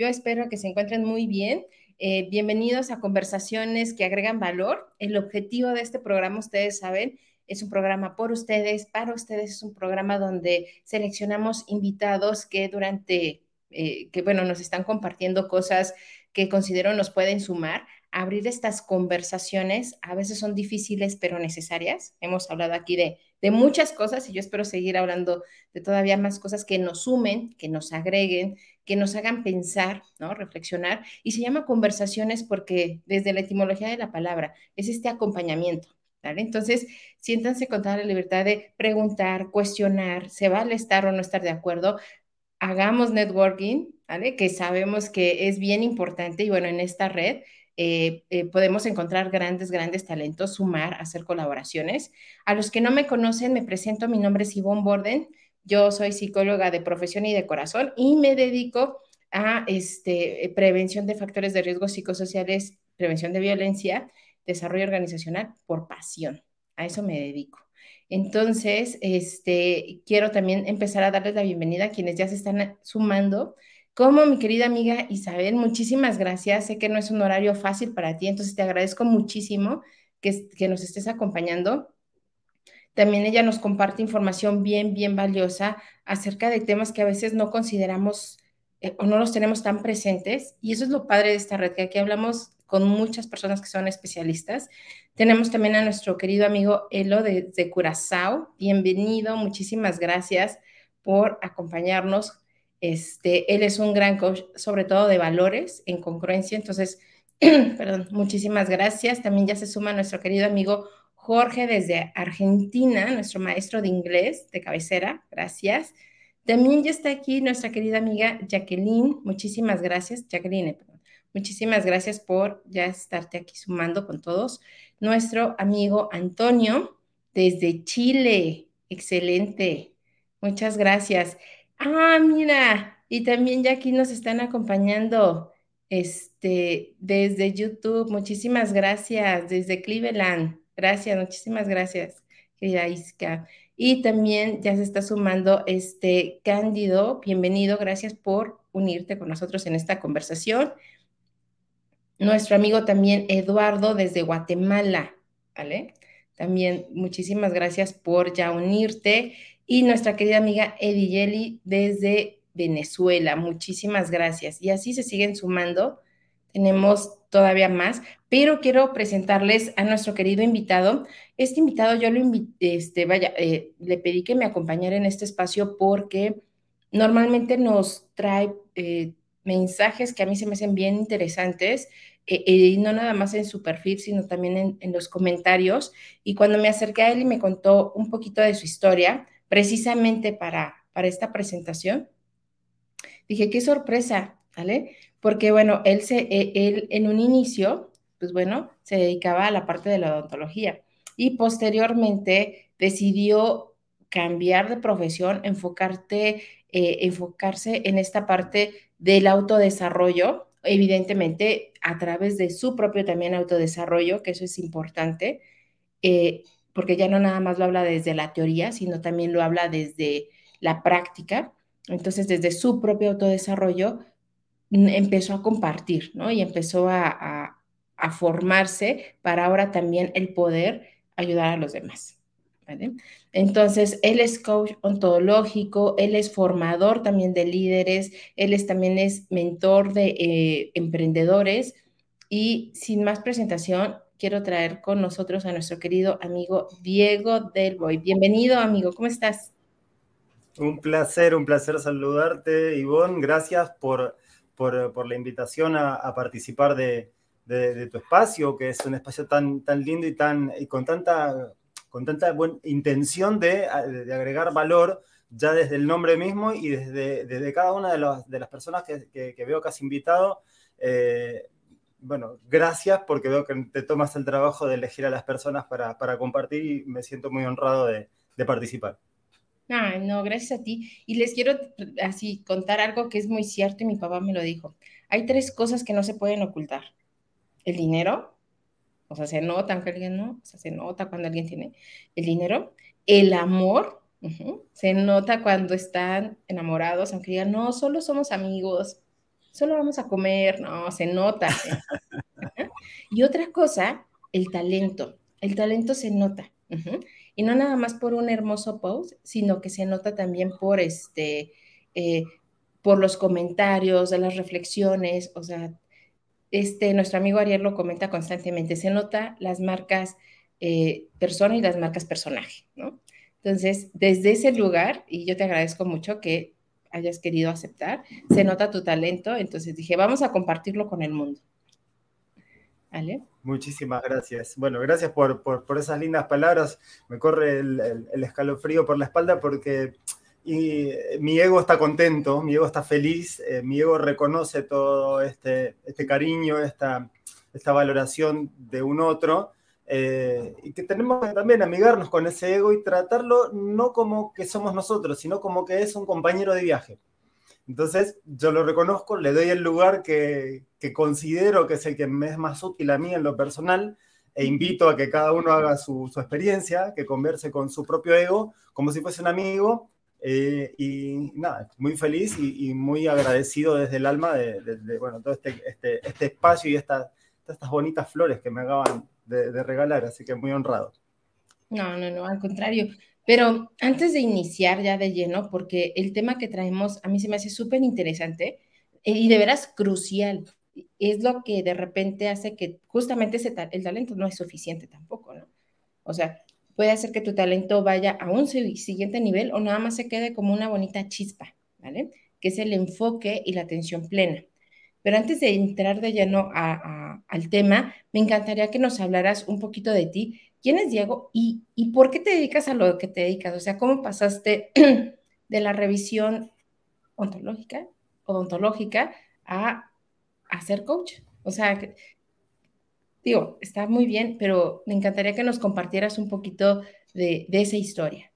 Yo espero que se encuentren muy bien. Eh, bienvenidos a conversaciones que agregan valor. El objetivo de este programa, ustedes saben, es un programa por ustedes, para ustedes, es un programa donde seleccionamos invitados que durante, eh, que bueno, nos están compartiendo cosas que considero nos pueden sumar. Abrir estas conversaciones a veces son difíciles, pero necesarias. Hemos hablado aquí de, de muchas cosas y yo espero seguir hablando de todavía más cosas que nos sumen, que nos agreguen, que nos hagan pensar, ¿no? Reflexionar. Y se llama conversaciones porque desde la etimología de la palabra es este acompañamiento. ¿Vale? Entonces, siéntanse con toda la libertad de preguntar, cuestionar, se vale estar o no estar de acuerdo, hagamos networking, ¿vale? Que sabemos que es bien importante y bueno, en esta red eh, eh, podemos encontrar grandes, grandes talentos, sumar, hacer colaboraciones. A los que no me conocen, me presento, mi nombre es Ivonne Borden, yo soy psicóloga de profesión y de corazón y me dedico a este, prevención de factores de riesgo psicosociales, prevención de violencia, desarrollo organizacional por pasión. A eso me dedico. Entonces, este, quiero también empezar a darles la bienvenida a quienes ya se están sumando. Como mi querida amiga Isabel, muchísimas gracias. Sé que no es un horario fácil para ti, entonces te agradezco muchísimo que, que nos estés acompañando. También ella nos comparte información bien, bien valiosa acerca de temas que a veces no consideramos eh, o no los tenemos tan presentes. Y eso es lo padre de esta red, que aquí hablamos con muchas personas que son especialistas. Tenemos también a nuestro querido amigo Elo de, Curazao. Bienvenido, muchísimas gracias por acompañarnos. Este, él es un gran coach, sobre todo de valores en congruencia. Entonces, perdón, muchísimas gracias. También ya se suma nuestro querido amigo Jorge desde Argentina, nuestro maestro de inglés de cabecera, gracias. También ya está aquí nuestra querida amiga Jacqueline, muchísimas gracias, Jacqueline, perdón. muchísimas gracias por ya estarte aquí sumando con todos. Nuestro amigo Antonio desde Chile, excelente, muchas gracias. Ah, mira, y también ya aquí nos están acompañando este, desde YouTube, muchísimas gracias, desde Cleveland. Gracias, muchísimas gracias, querida Isca. Y también ya se está sumando este Cándido, bienvenido, gracias por unirte con nosotros en esta conversación. Nuestro amigo también Eduardo desde Guatemala, ¿vale? También muchísimas gracias por ya unirte. Y nuestra querida amiga Yeli desde Venezuela, muchísimas gracias. Y así se siguen sumando. Tenemos todavía más, pero quiero presentarles a nuestro querido invitado. Este invitado yo lo invité, este, vaya, eh, le pedí que me acompañara en este espacio porque normalmente nos trae eh, mensajes que a mí se me hacen bien interesantes, eh, y no nada más en su perfil, sino también en, en los comentarios. Y cuando me acerqué a él y me contó un poquito de su historia, precisamente para, para esta presentación, dije, qué sorpresa, ¿vale? Porque bueno, él, se, e, él en un inicio, pues bueno, se dedicaba a la parte de la odontología y posteriormente decidió cambiar de profesión, enfocarte, eh, enfocarse en esta parte del autodesarrollo, evidentemente a través de su propio también autodesarrollo, que eso es importante, eh, porque ya no nada más lo habla desde la teoría, sino también lo habla desde la práctica. Entonces, desde su propio autodesarrollo, empezó a compartir, ¿no? Y empezó a, formarse para ahora también el poder ayudar a los demás. ¿vale? Entonces, él es coach ontológico, él es formador también de líderes, él es, también es mentor de eh, emprendedores y sin más presentación, quiero traer con nosotros a nuestro querido amigo Diego Del Boy. Bienvenido, amigo, ¿cómo estás? Un placer, un placer saludarte, Ivonne. Gracias por por, la invitación a, participar de, tu espacio, que es un espacio tan, tan lindo y, tan, y con tanta, con tanta buena intención de, agregar valor ya desde el nombre mismo y desde, desde cada una de, de las personas que, veo que has invitado. Eh, bueno, gracias porque veo que te tomas el trabajo de elegir a las personas para, para compartir y me siento muy honrado de, de participar. Ay, no, gracias a ti. Y les quiero así contar algo que es muy cierto y mi papá me lo dijo. Hay tres cosas que no se pueden ocultar. El dinero, o sea, se nota aunque alguien no, o sea, se nota cuando alguien tiene el dinero. El amor, se nota cuando están enamorados, aunque digan, no, solo somos amigos, solo vamos a comer, no, se nota. y otra cosa, el talento. El talento se nota. Y no nada más por un hermoso post, sino que se nota también por este, eh, por los comentarios, de las reflexiones, o sea, este, nuestro amigo Ariel lo comenta constantemente, se nota las marcas eh, persona y las marcas personaje, ¿no? Entonces, desde ese lugar, y yo te agradezco mucho que hayas querido aceptar, se nota tu talento, entonces dije, vamos a compartirlo con el mundo. Muchísimas gracias. Bueno, gracias por, por, esas lindas palabras. Me corre el, el, escalofrío por la espalda porque y, mi ego está contento, mi ego está feliz, eh, mi ego reconoce todo este, este cariño, esta, esta valoración de un otro. Eh, y que tenemos que también amigarnos con ese ego y tratarlo no como que somos nosotros, sino como que es un compañero de viaje. Entonces, yo lo reconozco, le doy el lugar que, considero que es el que me es más útil a mí en lo personal, e invito a que cada uno haga su, experiencia, que converse con su propio ego, como si fuese un amigo, eh, y nada, muy feliz y, muy agradecido desde el alma de, bueno, todo este, este, este espacio y estas bonitas flores que me acaban de, regalar, así que muy honrado. No, no, no, al contrario. Pero antes de iniciar ya de lleno, porque el tema que traemos a mí se me hace súper interesante eh, y de veras crucial. Es lo que de repente hace que justamente ese el talento no es suficiente tampoco, ¿no? O sea, puede hacer que tu talento vaya a un siguiente nivel o nada más se quede como una bonita chispa, ¿vale? Que es el enfoque y la atención plena. Pero antes de entrar de lleno al tema, me encantaría que nos hablaras un poquito de ti ¿Quién es Diego y, por qué te dedicas a lo que te dedicas? O sea, ¿cómo pasaste de la revisión ontológica, odontológica a, a ser coach? O sea, digo, está muy bien, pero me encantaría que nos compartieras un poquito de, esa historia.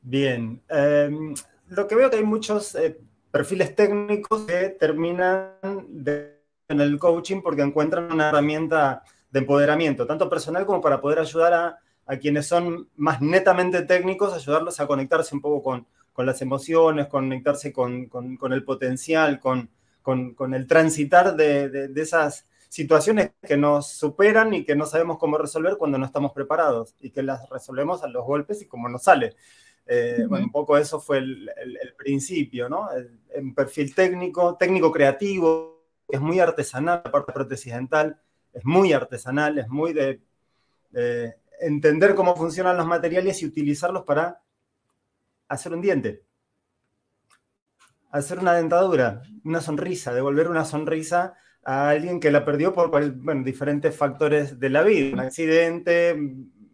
Bien, em, lo que veo que hay muchos eh, perfiles técnicos que terminan en el coaching porque encuentran una herramienta de empoderamiento, tanto personal como para poder ayudar a, quienes son más netamente técnicos, ayudarlos a conectarse un poco con, con las emociones, conectarse con, con, el potencial, con, el transitar de, esas situaciones que nos superan y que no sabemos cómo resolver cuando no estamos preparados y que las resolvemos a los golpes y como nos sale. Eh, bueno, un poco eso fue el, principio, ¿no? El, perfil técnico, técnico creativo, que es muy artesanal, la parte de prótesis dental, es muy artesanal, es muy de, entender cómo funcionan los materiales y utilizarlos para hacer un diente, hacer una dentadura, una sonrisa, devolver una sonrisa a alguien que la perdió por diferentes factores de la vida, un accidente,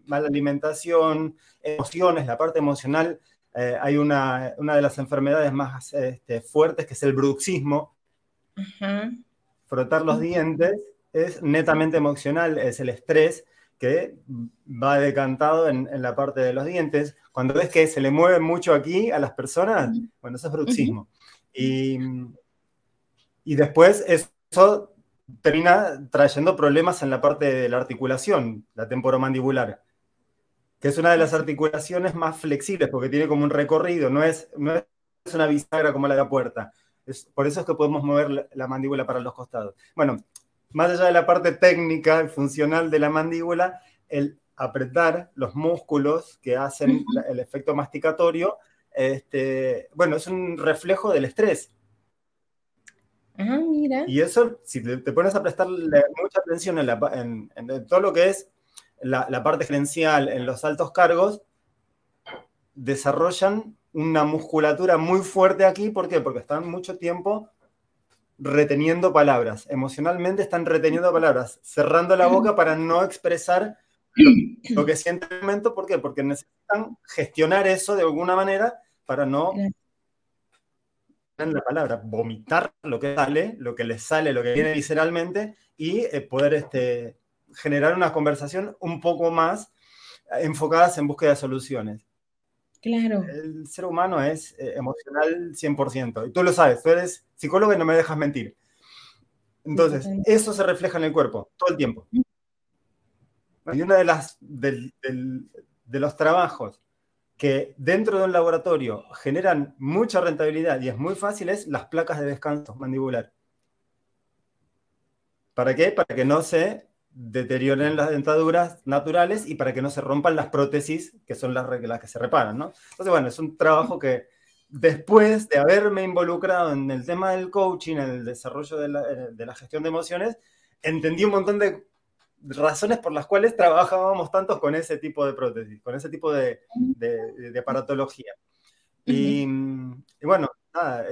mala alimentación, emociones, la parte emocional. Eh, hay una, de las enfermedades más este, fuertes que es el bruxismo. Frotar los dientes es netamente emocional, es el estrés que va decantado en, la parte de los dientes. Cuando ves que se le mueve mucho aquí a las personas, bueno, eso es bruxismo. y, y después eso termina trayendo problemas en la parte de la articulación, la temporomandibular, que es una de las articulaciones más flexibles porque tiene como un recorrido, no es, no es una bisagra como la de la puerta. Es, por eso es que podemos mover la, la mandíbula para los costados. Bueno, más allá de la parte técnica y funcional de la mandíbula, el apretar los músculos que hacen el efecto masticatorio, este, bueno, es un reflejo del estrés. Ah, mira. Y eso, si te, pones a prestarle mucha atención en, todo lo que es la, la, parte gerencial en los altos cargos, desarrollan una musculatura muy fuerte aquí. ¿Por qué? Porque están mucho tiempo reteniendo palabras. Emocionalmente están reteniendo palabras, cerrando la boca para no expresar lo, que sienten en el momento. ¿Por qué? Porque necesitan gestionar eso de alguna manera para no en la palabra, vomitar lo que sale, lo que les sale, lo que viene visceralmente, y eh, poder este, generar una conversación un poco más enfocadas en búsqueda de soluciones. Claro. El ser humano es eh, emocional 100%. Y tú lo sabes, tú eres psicólogo y no me dejas mentir. Entonces, eso se refleja en el cuerpo todo el tiempo. Y uno de, las, de los trabajos que dentro de un laboratorio generan mucha rentabilidad y es muy fácil es las placas de descanso mandibular. ¿Para qué? Para que no se deterioren las dentaduras naturales y para que no se rompan las prótesis, que son las, las que se reparan, ¿no? Entonces, bueno, es un trabajo que después de haberme involucrado en el tema del coaching, en el desarrollo de la, de la gestión de emociones, entendí un montón de razones por las cuales trabajábamos tanto con ese tipo de prótesis, con ese tipo de, de, de aparatología. y, y, bueno, nada,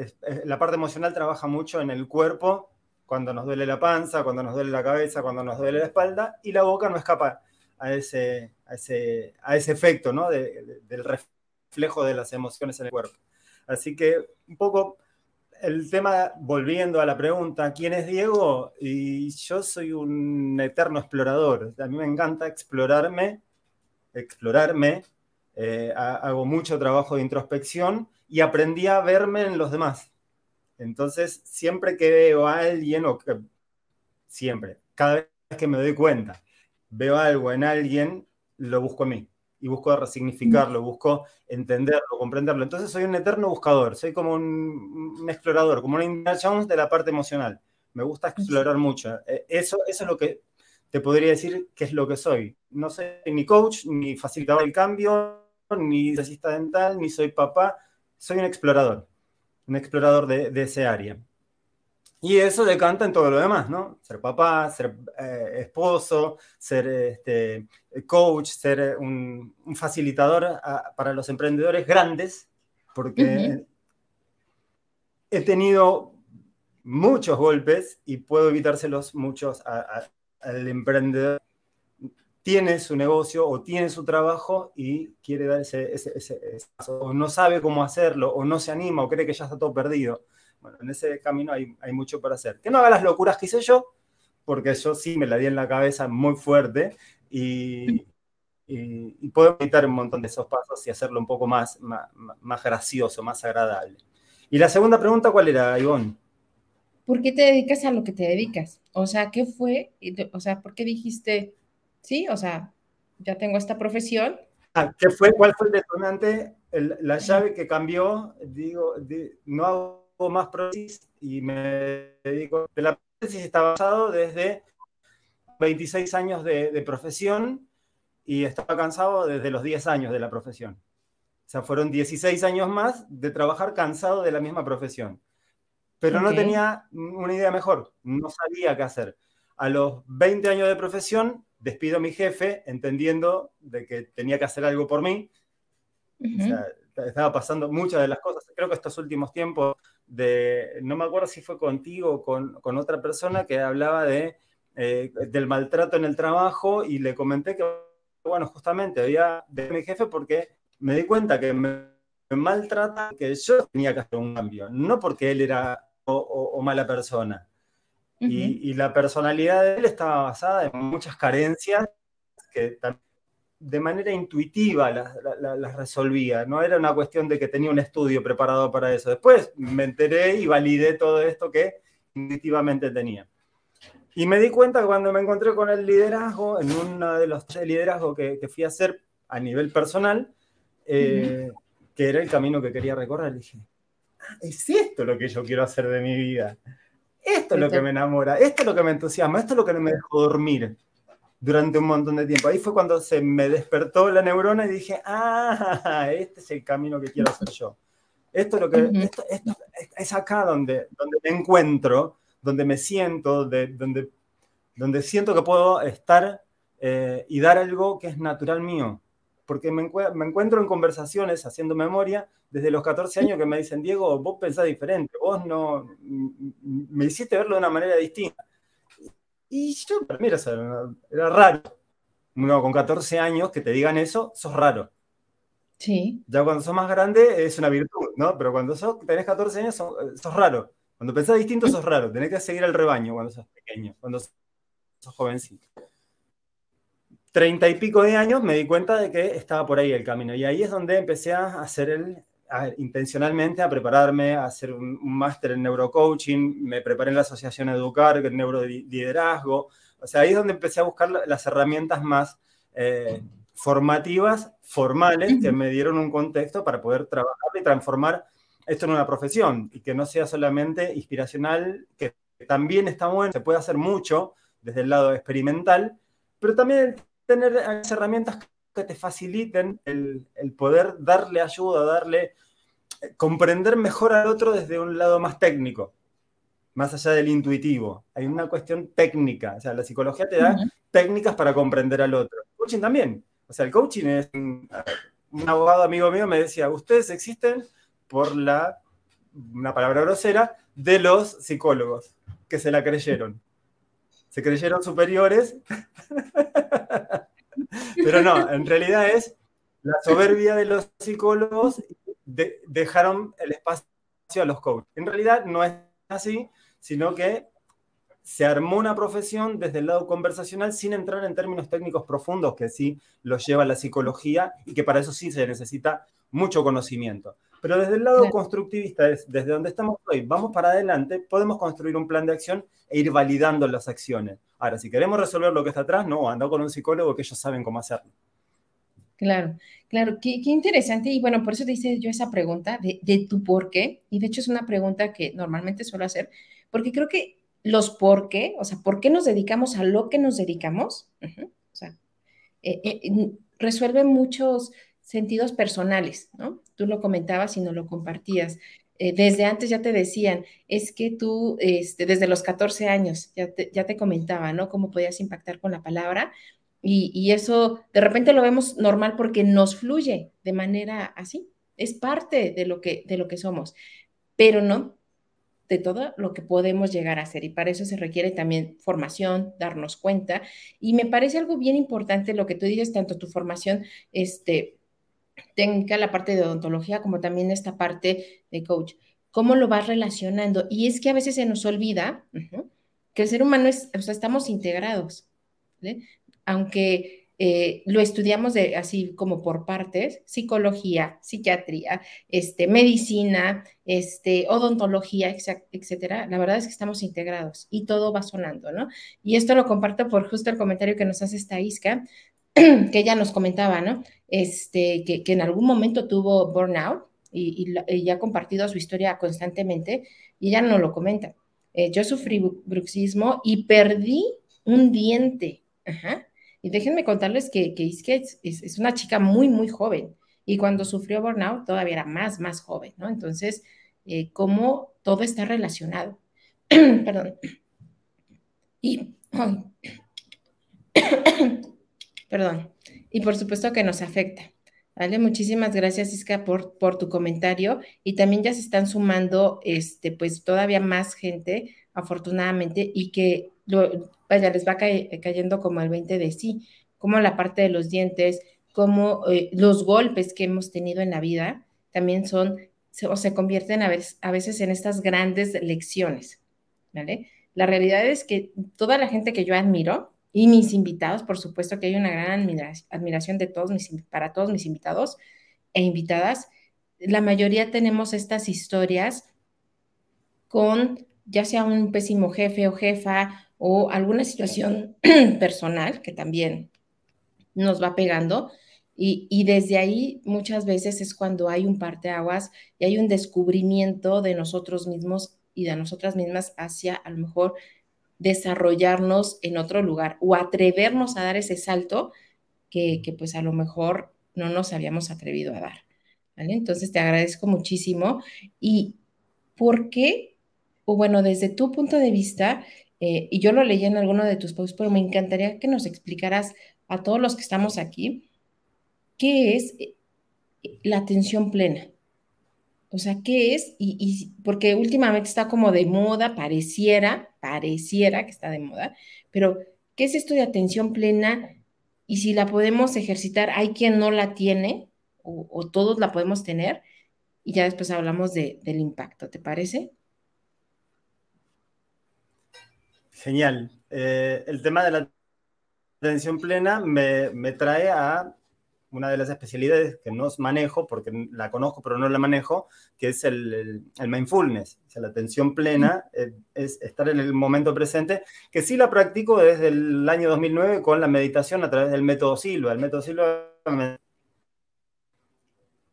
la parte emocional trabaja mucho en el cuerpo cuando nos duele la panza, cuando nos duele la cabeza, cuando nos duele la espalda, y la boca no escapa a ese, a ese, a ese efecto ¿no? de, del reflejo de las emociones en el cuerpo. Así que un poco el tema, volviendo a la pregunta, ¿quién es Diego? Y yo soy un eterno explorador. A mí me encanta explorarme, explorarme. Eh, hago mucho trabajo de introspección y aprendí a verme en los demás. Entonces, siempre que veo a alguien, o que, siempre, cada vez que me doy cuenta, veo algo en alguien, lo busco a mí y busco resignificarlo, busco entenderlo, comprenderlo. Entonces soy un eterno buscador, soy como un, un explorador, como un Indiana Jones de la parte emocional. Me gusta explorar mucho. Eh, eso, eso es lo que te podría decir que es lo que soy. No soy ni coach, ni facilitador del cambio, ni asista dental, ni soy papá. Soy un explorador un explorador de, de, ese área. Y eso decanta en todo lo demás, ¿no? Ser papá, ser eh, esposo, ser este, coach, ser un, un facilitador a, para los emprendedores grandes, porque uh -huh. he tenido muchos golpes y puedo evitárselos muchos al emprendedor tiene su negocio o tiene su trabajo y quiere dar ese, ese, o no sabe cómo hacerlo, o no se anima, o cree que ya está todo perdido. Bueno, en ese camino hay, hay mucho para hacer. Que no haga las locuras que hice yo, porque yo sí me la di en la cabeza muy fuerte y puedo evitar un montón de esos pasos y hacerlo un poco más, más, más gracioso, más agradable. Y la segunda pregunta, ¿cuál era, Ivonne? ¿Por qué te dedicas a lo que te dedicas? O sea, ¿qué fue? O sea, ¿por qué dijiste, sí, o sea, ya tengo esta profesión. Ah, ¿Qué fue? ¿Cuál fue el detonante? El, la llave que cambió, digo, de, no hago más prótesis y me dedico. La prótesis está basado desde 26 años de, de, profesión y estaba cansado desde los 10 años de la profesión. O sea, fueron 16 años más de trabajar cansado de la misma profesión. Pero okay. no tenía una idea mejor, no sabía qué hacer. A los 20 años de profesión despido a mi jefe entendiendo de que tenía que hacer algo por mí. Uh -huh. o sea, estaba pasando muchas de las cosas. Creo que estos últimos tiempos, de, no me acuerdo si fue contigo o con, con otra persona que hablaba de, eh, del maltrato en el trabajo y le comenté que, bueno, justamente había de mi jefe porque me di cuenta que me, me maltrata, que yo tenía que hacer un cambio, no porque él era o, o, o mala persona. Uh -huh. y, y, la personalidad de él estaba basada en muchas carencias que de manera intuitiva las, las, las, resolvía. No era una cuestión de que tenía un estudio preparado para eso. Después me enteré y validé todo esto que intuitivamente tenía. Y me di cuenta que cuando me encontré con el liderazgo, en uno de los tres liderazgos que, que fui a hacer a nivel personal, eh, uh -huh. que era el camino que quería recorrer, dije, ah, es esto lo que yo quiero hacer de mi vida. Esto es lo que me enamora, esto es lo que me entusiasma, esto es lo que no me dejó dormir durante un montón de tiempo. Ahí fue cuando se me despertó la neurona y dije, ah, este es el camino que quiero hacer yo. Esto es lo que, uh -huh. esto, esto, es acá donde, donde me encuentro, donde me siento, de, donde, donde siento que puedo estar eh, y dar algo que es natural mío. Porque me, me encuentro en conversaciones haciendo memoria desde los 14 años que me dicen, Diego, vos pensás diferente, vos no, me hiciste verlo de una manera distinta. Y yo, mira, era raro. Uno con 14 años que te digan eso, sos raro. Sí. Ya cuando sos más grande es una virtud, ¿no? Pero cuando sos, tenés 14 años sos, sos raro. Cuando pensás distinto sos raro. Tenés que seguir el rebaño cuando sos pequeño, cuando sos jovencito. Treinta y pico de años me di cuenta de que estaba por ahí el camino. Y ahí es donde empecé a hacer el, a, intencionalmente a prepararme, a hacer un, un máster en neurocoaching. Me preparé en la Asociación Educar, en neuroliderazgo. O sea, ahí es donde empecé a buscar las herramientas más eh, formativas, formales, que me dieron un contexto para poder trabajar y transformar esto en una profesión y que no sea solamente inspiracional, que también está bueno, se puede hacer mucho desde el lado experimental, pero también tener herramientas que te faciliten el, el poder darle ayuda, darle, eh, comprender mejor al otro desde un lado más técnico, más allá del intuitivo. Hay una cuestión técnica, o sea, la psicología te da uh -huh. técnicas para comprender al otro. El coaching también. O sea, el coaching es un, un abogado amigo mío me decía, ustedes existen por la, una palabra grosera, de los psicólogos que se la creyeron. Se creyeron superiores, pero no, en realidad es la soberbia de los psicólogos de, dejaron el espacio a los coaches. En realidad no es así, sino que se armó una profesión desde el lado conversacional sin entrar en términos técnicos profundos que sí los lleva la psicología y que para eso sí se necesita mucho conocimiento. Pero desde el lado claro. constructivista, es, desde donde estamos hoy, vamos para adelante, podemos construir un plan de acción e ir validando las acciones. Ahora, si queremos resolver lo que está atrás, no, anda con un psicólogo que ellos saben cómo hacerlo. Claro, claro, qué, qué, interesante. Y bueno, por eso te hice yo esa pregunta de, de tu por qué. Y de hecho es una pregunta que normalmente suelo hacer, porque creo que los por qué, o sea, por qué nos dedicamos a lo que nos dedicamos, uh -huh, o sea, eh, eh, resuelve muchos sentidos personales, ¿no? Tú lo comentabas y no lo compartías. Eh, desde antes ya te decían, es que tú, este, desde los 14 años, ya te, ya te comentaba, ¿no? Cómo podías impactar con la palabra. Y, y, eso de repente lo vemos normal porque nos fluye de manera así. Es parte de lo que, de lo que somos, pero no de todo lo que podemos llegar a hacer. Y para eso se requiere también formación, darnos cuenta. Y me parece algo bien importante lo que tú dices, tanto tu formación, este, técnica, la parte de odontología, como también esta parte de coach. ¿Cómo lo vas relacionando? Y es que a veces se nos olvida que el ser humano es, o sea, estamos integrados. Aunque eh, lo estudiamos así como por partes, psicología, psiquiatría, este, medicina, este, odontología, etcétera, la verdad es que estamos integrados y todo va sonando, ¿no? Y esto lo comparto por justo el comentario que nos hace esta Isca, que ella nos comentaba, ¿no? Este, que, en algún momento tuvo burnout y, y, y, ha compartido su historia constantemente y ella no lo comenta. Eh, yo sufrí bruxismo y perdí un diente. Y déjenme contarles que, que es, es, es, una chica muy, muy joven. Y cuando sufrió burnout todavía era más, más joven, ¿no? Entonces, eh, cómo todo está relacionado. Perdón. Perdón. Y por supuesto que nos afecta. ¿Vale? Muchísimas gracias, Isca, por, por tu comentario. Y también ya se están sumando, este, pues, todavía más gente, afortunadamente, y que lo, vaya, les va cayendo como el 20 de sí, como la parte de los dientes, como eh, los golpes que hemos tenido en la vida, también son, se, o se convierten a veces, a veces en estas grandes lecciones, ¿vale? La realidad es que toda la gente que yo admiro, y mis invitados, por supuesto que hay una gran admiración de todos mis, para todos mis invitados e invitadas. La mayoría tenemos estas historias con ya sea un pésimo jefe o jefa o alguna situación personal que también nos va pegando. Y, y, desde ahí muchas veces es cuando hay un parteaguas y hay un descubrimiento de nosotros mismos y de nosotras mismas hacia a lo mejor desarrollarnos en otro lugar o atrevernos a dar ese salto que, que pues a lo mejor no nos habíamos atrevido a dar. ¿vale? Entonces te agradezco muchísimo. ¿Y por qué? O bueno, desde tu punto de vista, eh, y yo lo leí en alguno de tus posts, pero me encantaría que nos explicaras a todos los que estamos aquí, ¿qué es eh, la atención plena? O sea, ¿qué es? Y, y, porque últimamente está como de moda, pareciera, pareciera que está de moda, pero ¿qué es esto de atención plena? Y si la podemos ejercitar, hay quien no la tiene o, todos la podemos tener y ya después hablamos del impacto, ¿te parece? Genial. Eh, el tema de la atención plena me, me trae a una de las especialidades que no manejo, porque la conozco pero no la manejo, que es el, el, mindfulness, o sea, la atención plena, eh, es estar en el momento presente, que sí la practico desde el año 2009 con la meditación a través del método Silva. El método Silva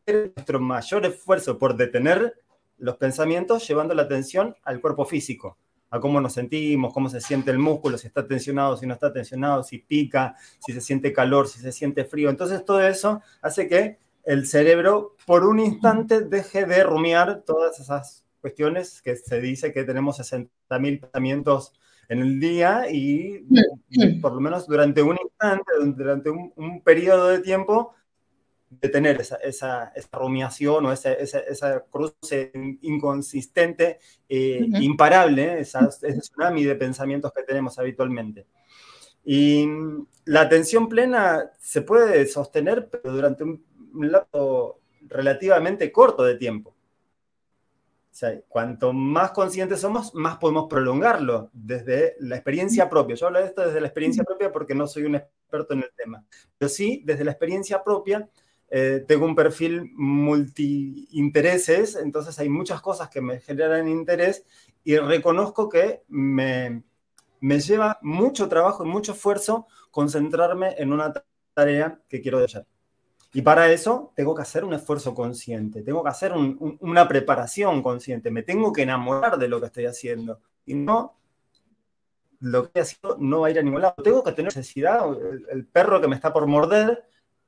nuestro mayor esfuerzo por detener los pensamientos llevando la atención al cuerpo físico a cómo nos sentimos, cómo se siente el músculo, si está tensionado, si no está tensionado, si pica, si se siente calor, si se siente frío. Entonces todo eso hace que el cerebro por un instante deje de rumiar todas esas cuestiones que se dice que tenemos 60.000 pensamientos en el día y por lo menos durante un instante, durante un, un periodo de tiempo, de tener esa, esa, esa rumiación o esa, esa, cruce inconsistente, eh, imparable, ese tsunami de pensamientos que tenemos habitualmente. Y la atención plena se puede sostener, pero durante un, lapso relativamente corto de tiempo. O sea, cuanto más conscientes somos, más podemos prolongarlo desde la experiencia propia. Yo hablo de esto desde la experiencia propia porque no soy un experto en el tema, pero sí desde la experiencia propia eh, tengo un perfil multi-intereses, entonces hay muchas cosas que me generan interés y reconozco que me, me lleva mucho trabajo y mucho esfuerzo concentrarme en una tarea que quiero hacer. Y para eso tengo que hacer un esfuerzo consciente, tengo que hacer una preparación consciente, me tengo que enamorar de lo que estoy haciendo. Y no, lo que estoy haciendo no va a ir a ningún lado. Tengo que tener necesidad, el perro que me está por morder,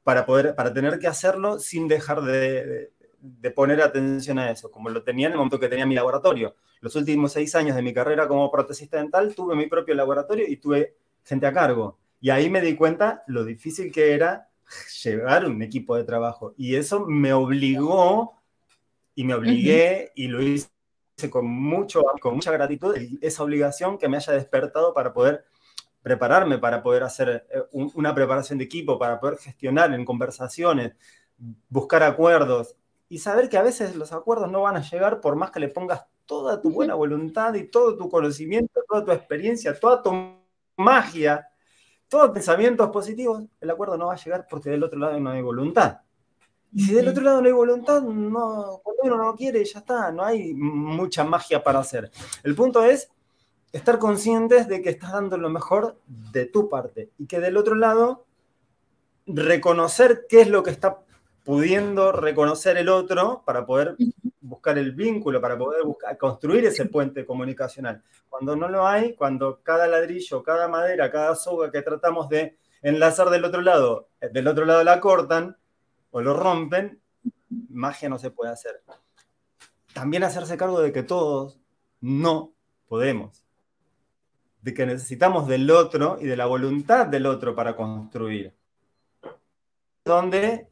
para, poder, para tener que hacerlo sin dejar de, de, poner atención a eso, como lo tenía en el momento que tenía mi laboratorio. Los últimos seis años de mi carrera como protesista dental tuve mi propio laboratorio y tuve gente a cargo. Y ahí me di cuenta lo difícil que era llevar un equipo de trabajo. Y eso me obligó y me obligué y lo hice con, mucho, con mucha gratitud, esa obligación que me haya despertado para poder prepararme para poder hacer eh, una preparación de equipo, para poder gestionar en conversaciones, buscar acuerdos y saber que a veces los acuerdos no van a llegar por más que le pongas toda tu buena voluntad y todo tu conocimiento, toda tu experiencia, toda tu magia, todos pensamientos positivos, el acuerdo no va a llegar porque del otro lado no hay voluntad. Y si del otro lado no hay voluntad, no, cuando uno no quiere, ya está, no hay mucha magia para hacer. El punto es estar conscientes de que estás dando lo mejor de tu parte y que del otro lado reconocer qué es lo que está pudiendo reconocer el otro para poder buscar el vínculo, para poder buscar, construir ese puente comunicacional. Cuando no lo hay, cuando cada ladrillo, cada madera, cada soga que tratamos de enlazar del otro lado, eh, del otro lado la cortan o lo rompen, magia no se puede hacer. También hacerse cargo de que todos no podemos de que necesitamos del otro y de la voluntad del otro para construir. Donde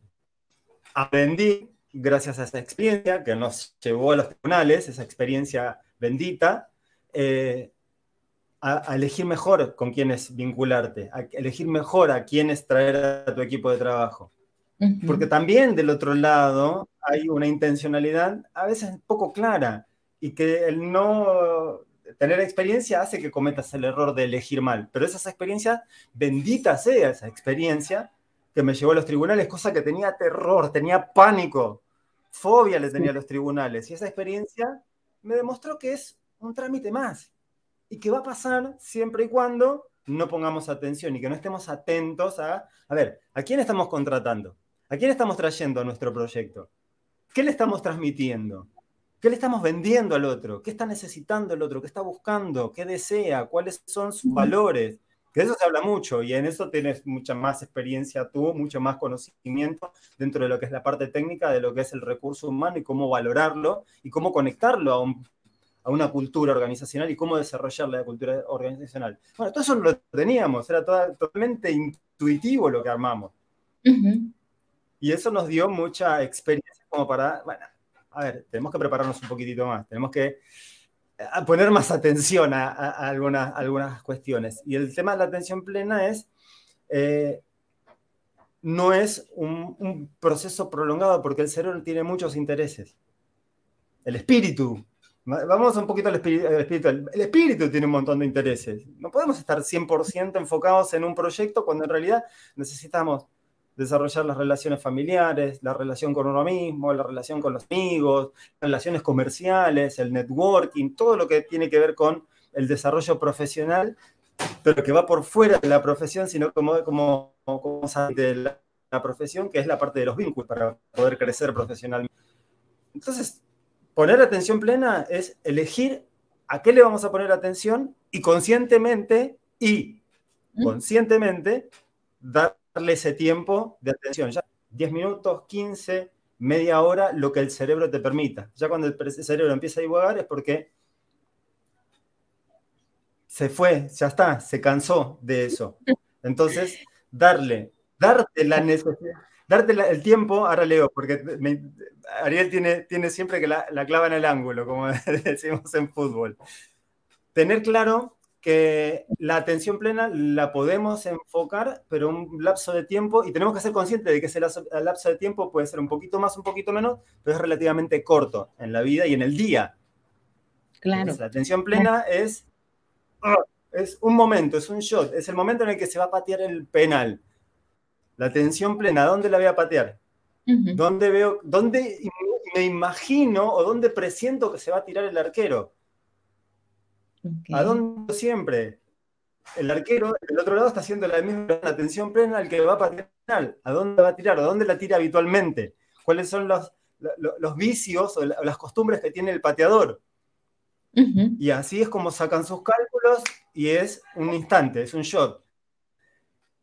aprendí, gracias a esa experiencia que nos llevó a los tribunales, esa experiencia bendita, eh, a, elegir mejor con quiénes vincularte, a elegir mejor a quiénes traer a tu equipo de trabajo. Porque también del otro lado hay una intencionalidad a veces poco clara y que el no tener experiencia hace que cometas el error de elegir mal, pero esa experiencia, bendita sea esa experiencia que me llevó a los tribunales, cosa que tenía terror, tenía pánico, fobia le tenía a los tribunales, y esa experiencia me demostró que es un trámite más y que va a pasar siempre y cuando no pongamos atención y que no estemos atentos a, a ver, ¿a quién estamos contratando? ¿A quién estamos trayendo a nuestro proyecto? ¿Qué le estamos transmitiendo? ¿Qué le estamos vendiendo al otro? ¿Qué está necesitando el otro? ¿Qué está buscando? ¿Qué desea? ¿Cuáles son sus valores? de eso se habla mucho y en eso tienes mucha más experiencia tú, mucho más conocimiento dentro de lo que es la parte técnica, de lo que es el recurso humano y cómo valorarlo y cómo conectarlo a, una cultura organizacional y cómo desarrollar la cultura organizacional. Bueno, todo eso lo teníamos, era totalmente intuitivo lo que armamos. Y eso nos dio mucha experiencia como para, bueno, a ver, tenemos que prepararnos un poquitito más, tenemos que eh, poner más atención a, algunas, cuestiones. Y el tema de la atención plena es, eh, no es un, proceso prolongado porque el cerebro tiene muchos intereses. El espíritu, vamos un poquito al espíritu, el espíritu tiene un montón de intereses. No podemos estar 100% enfocados en un proyecto cuando en realidad necesitamos desarrollar las relaciones familiares, la relación con uno mismo, la relación con los amigos, relaciones comerciales, el networking, todo lo que tiene que ver con el desarrollo profesional, pero que va por fuera de la profesión, sino como, como, como de la, la, profesión, que es la parte de los vínculos para poder crecer profesionalmente. Entonces, poner atención plena es elegir a qué le vamos a poner atención y conscientemente y conscientemente dar darle ese tiempo de atención. Ya 10 minutos, 15, media hora, lo que el cerebro te permita. Ya cuando el cerebro empieza a divagar es porque se fue, ya está, se cansó de eso. Entonces, darle, darte la necesidad, darte el tiempo, ahora leo, porque Ariel tiene, tiene siempre que la, la clava en el ángulo, como decimos en fútbol. Tener claro que la atención plena la podemos enfocar, pero un lapso de tiempo, y tenemos que ser conscientes de que ese lapso de tiempo puede ser un poquito más, un poquito menos, pero es relativamente corto en la vida y en el día. Claro. la atención plena es, ah, es un momento, es un shot, es el momento en el que se va a patear el penal. La atención plena, ¿dónde la voy a patear? ¿Dónde veo, dónde me imagino o dónde presiento que se va a tirar el arquero? ¿A dónde siempre? El arquero del otro lado está haciendo la misma atención plena al que va a patear. ¿A dónde va a tirar? ¿A dónde la tira habitualmente? ¿Cuáles son los, los, vicios o las costumbres que tiene el pateador? Y así es como sacan sus cálculos y es un instante, es un shot.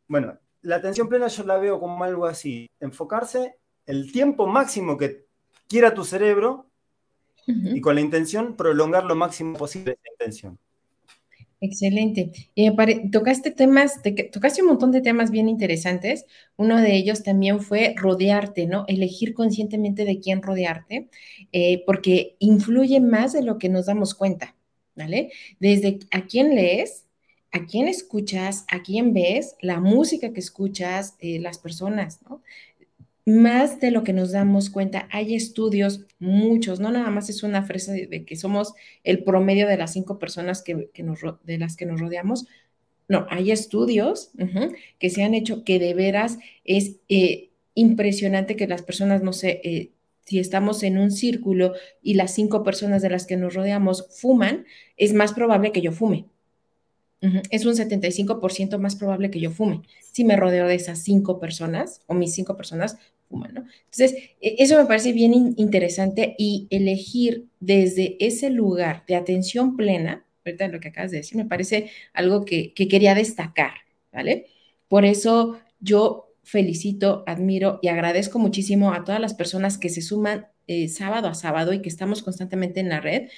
Bueno, la atención plena yo la veo como algo así, enfocarse el tiempo máximo que quiera tu cerebro y con la intención prolongar lo máximo posible esa intención. Excelente. tocaste temas, tocaste un montón de temas bien interesantes. Uno de ellos también fue rodearte, ¿no? Elegir conscientemente de quién rodearte, eh, porque influye más de lo que nos damos cuenta, ¿vale? Desde a quién lees, a quién escuchas, a quién ves, la música que escuchas, eh, las personas, ¿no? Más de lo que nos damos cuenta. Hay estudios, muchos, no nada más es una frase de, que somos el promedio de las cinco personas que, nos, de las que nos rodeamos. No, hay estudios que se han hecho que de veras es eh, impresionante que las personas, no sé, eh, si estamos en un círculo y las cinco personas de las que nos rodeamos fuman, es más probable que yo fume. Es un 75% más probable que yo fume si me rodeo de esas cinco personas o mis cinco personas fuman. Entonces, e, eso me parece bien interesante y elegir desde ese lugar de atención plena, ahorita lo que acabas de decir, me parece algo que, quería destacar, ¿vale? Por eso yo felicito, admiro y agradezco muchísimo a todas las personas que se suman eh, sábado a sábado y que estamos constantemente en la red,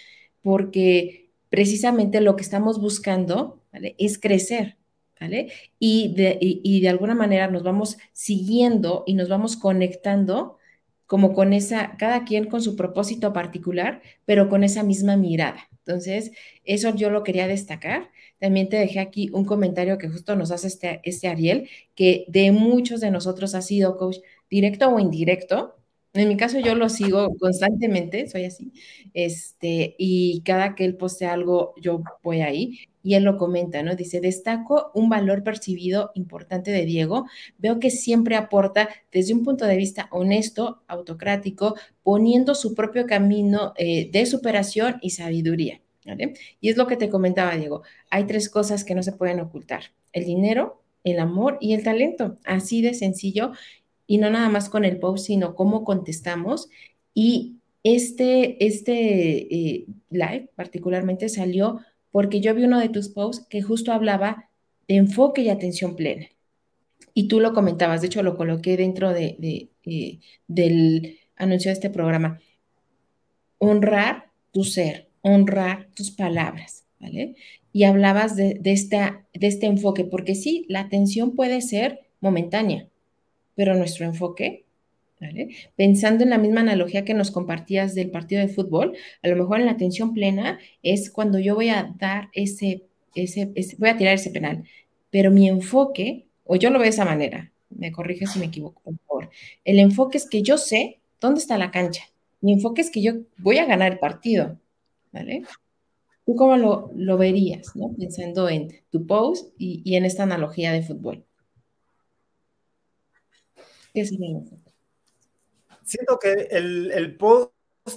porque precisamente lo que estamos buscando es crecer, ¿vale? Y de, alguna manera nos vamos siguiendo y nos vamos conectando como con esa, cada quien con su propósito particular, pero con esa misma mirada. Entonces, eso yo lo quería destacar. También te dejé aquí un comentario que justo nos hace este, este Ariel, que de muchos de nosotros ha sido coach directo o indirecto, en mi caso yo lo sigo constantemente, soy así, este, y cada que él postea algo, yo voy ahí y él lo comenta, ¿no? Dice, destaco un valor percibido importante de Diego, veo que siempre aporta desde un punto de vista honesto, autocrático, poniendo su propio camino eh, de superación y sabiduría. ¿vale? Y es lo que te comentaba, Diego, hay tres cosas que no se pueden ocultar, el dinero, el amor y el talento, así de sencillo y no nada más con el post, sino cómo contestamos. Y este, este eh, live particularmente salió porque yo vi uno de tus posts que justo hablaba de enfoque y atención plena. Y tú lo comentabas, de hecho lo coloqué dentro de, eh, del anuncio de este programa. Honrar tu ser, honrar tus palabras, ¿vale? Y hablabas de, de, esta, de este enfoque, porque sí, la atención puede ser momentánea, pero nuestro enfoque, ¿vale? pensando en la misma analogía que nos compartías del partido de fútbol, a lo mejor en la atención plena es cuando yo voy a dar ese, ese, voy a tirar ese penal, pero mi enfoque, o yo lo veo de esa manera, me corrige si me equivoco, por favor. El enfoque es que yo sé dónde está la cancha. Mi enfoque es que yo voy a ganar el partido, ¿vale? ¿Tú cómo lo, lo verías, ¿no? Pensando en tu post y, y en esta analogía de fútbol. ¿Qué sería Siento que el, el post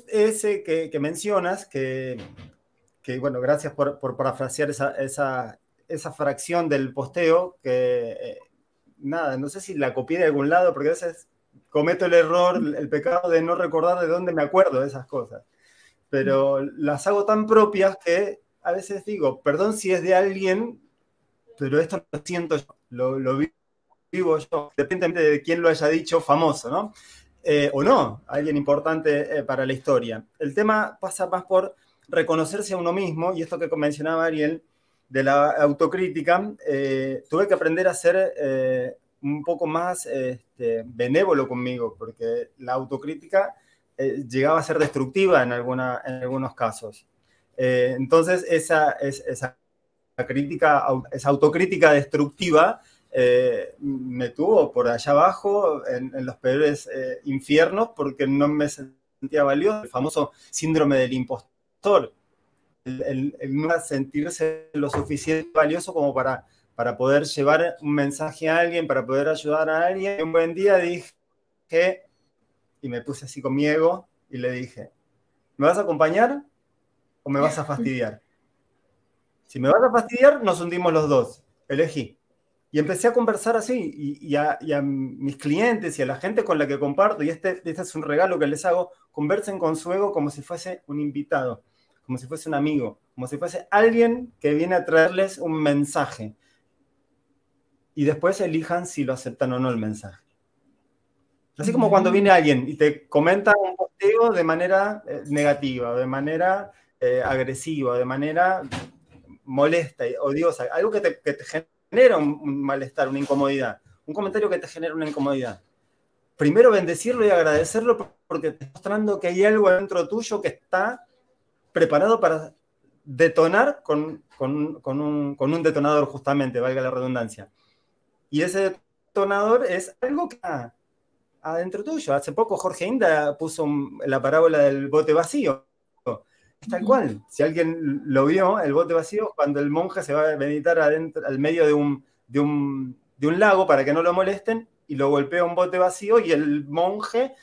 ese que, que mencionas, que, que, bueno, gracias por, por parafrasear esa, esa, esa, fracción del posteo, que eh, nada, no sé si la copié de algún lado, porque a veces cometo el error, el pecado de no recordar de dónde me acuerdo de esas cosas. Pero las hago tan propias que a veces digo, perdón si es de alguien, pero esto lo siento yo, lo, vivo independientemente de quién lo haya dicho, famoso, ¿no? Eh, o no, alguien importante eh, para la historia. El tema pasa más por reconocerse a uno mismo, y esto que mencionaba Ariel, de la autocrítica, eh, tuve que aprender a ser un poco más este, benévolo conmigo, porque la autocrítica eh, llegaba a ser destructiva en, alguna, en algunos casos. Eh, entonces, esa, esa, crítica, esa autocrítica destructiva eh, me tuvo por allá abajo en, los peores infiernos porque no me sentía valioso. El famoso síndrome del impostor. El, no sentirse lo suficiente valioso como para, para poder llevar un mensaje a alguien, para poder ayudar a alguien. Y un buen día dije y me puse así con mi ego y le dije, ¿me vas a acompañar o me vas a fastidiar? Si me vas a fastidiar, nos hundimos los dos. Elegí. Y empecé a conversar así, y, a, mis clientes y a la gente con la que comparto, y este, este es un regalo que les hago, conversen con su ego como si fuese un invitado, como si fuese un amigo, como si fuese alguien que viene a traerles un mensaje. Y después elijan si lo aceptan o no el mensaje. Así como cuando viene alguien y te comenta un posteo de manera eh, negativa, de manera eh, agresiva, de manera molesta, y odiosa, algo que te, genera un, malestar, una incomodidad, un comentario que te genera una incomodidad. Primero bendecirlo y agradecerlo porque te está mostrando que hay algo dentro tuyo que está preparado para detonar con, un, con un detonador justamente, valga la redundancia. Y ese detonador es algo que adentro tuyo. Hace poco Jorge Inda puso la parábola del bote vacío. Es tal cual. Si alguien lo vio, el bote vacío, cuando el monje se va a meditar adentro, al medio de un, de un, de un lago para que no lo molesten, y lo golpea un bote vacío y el monje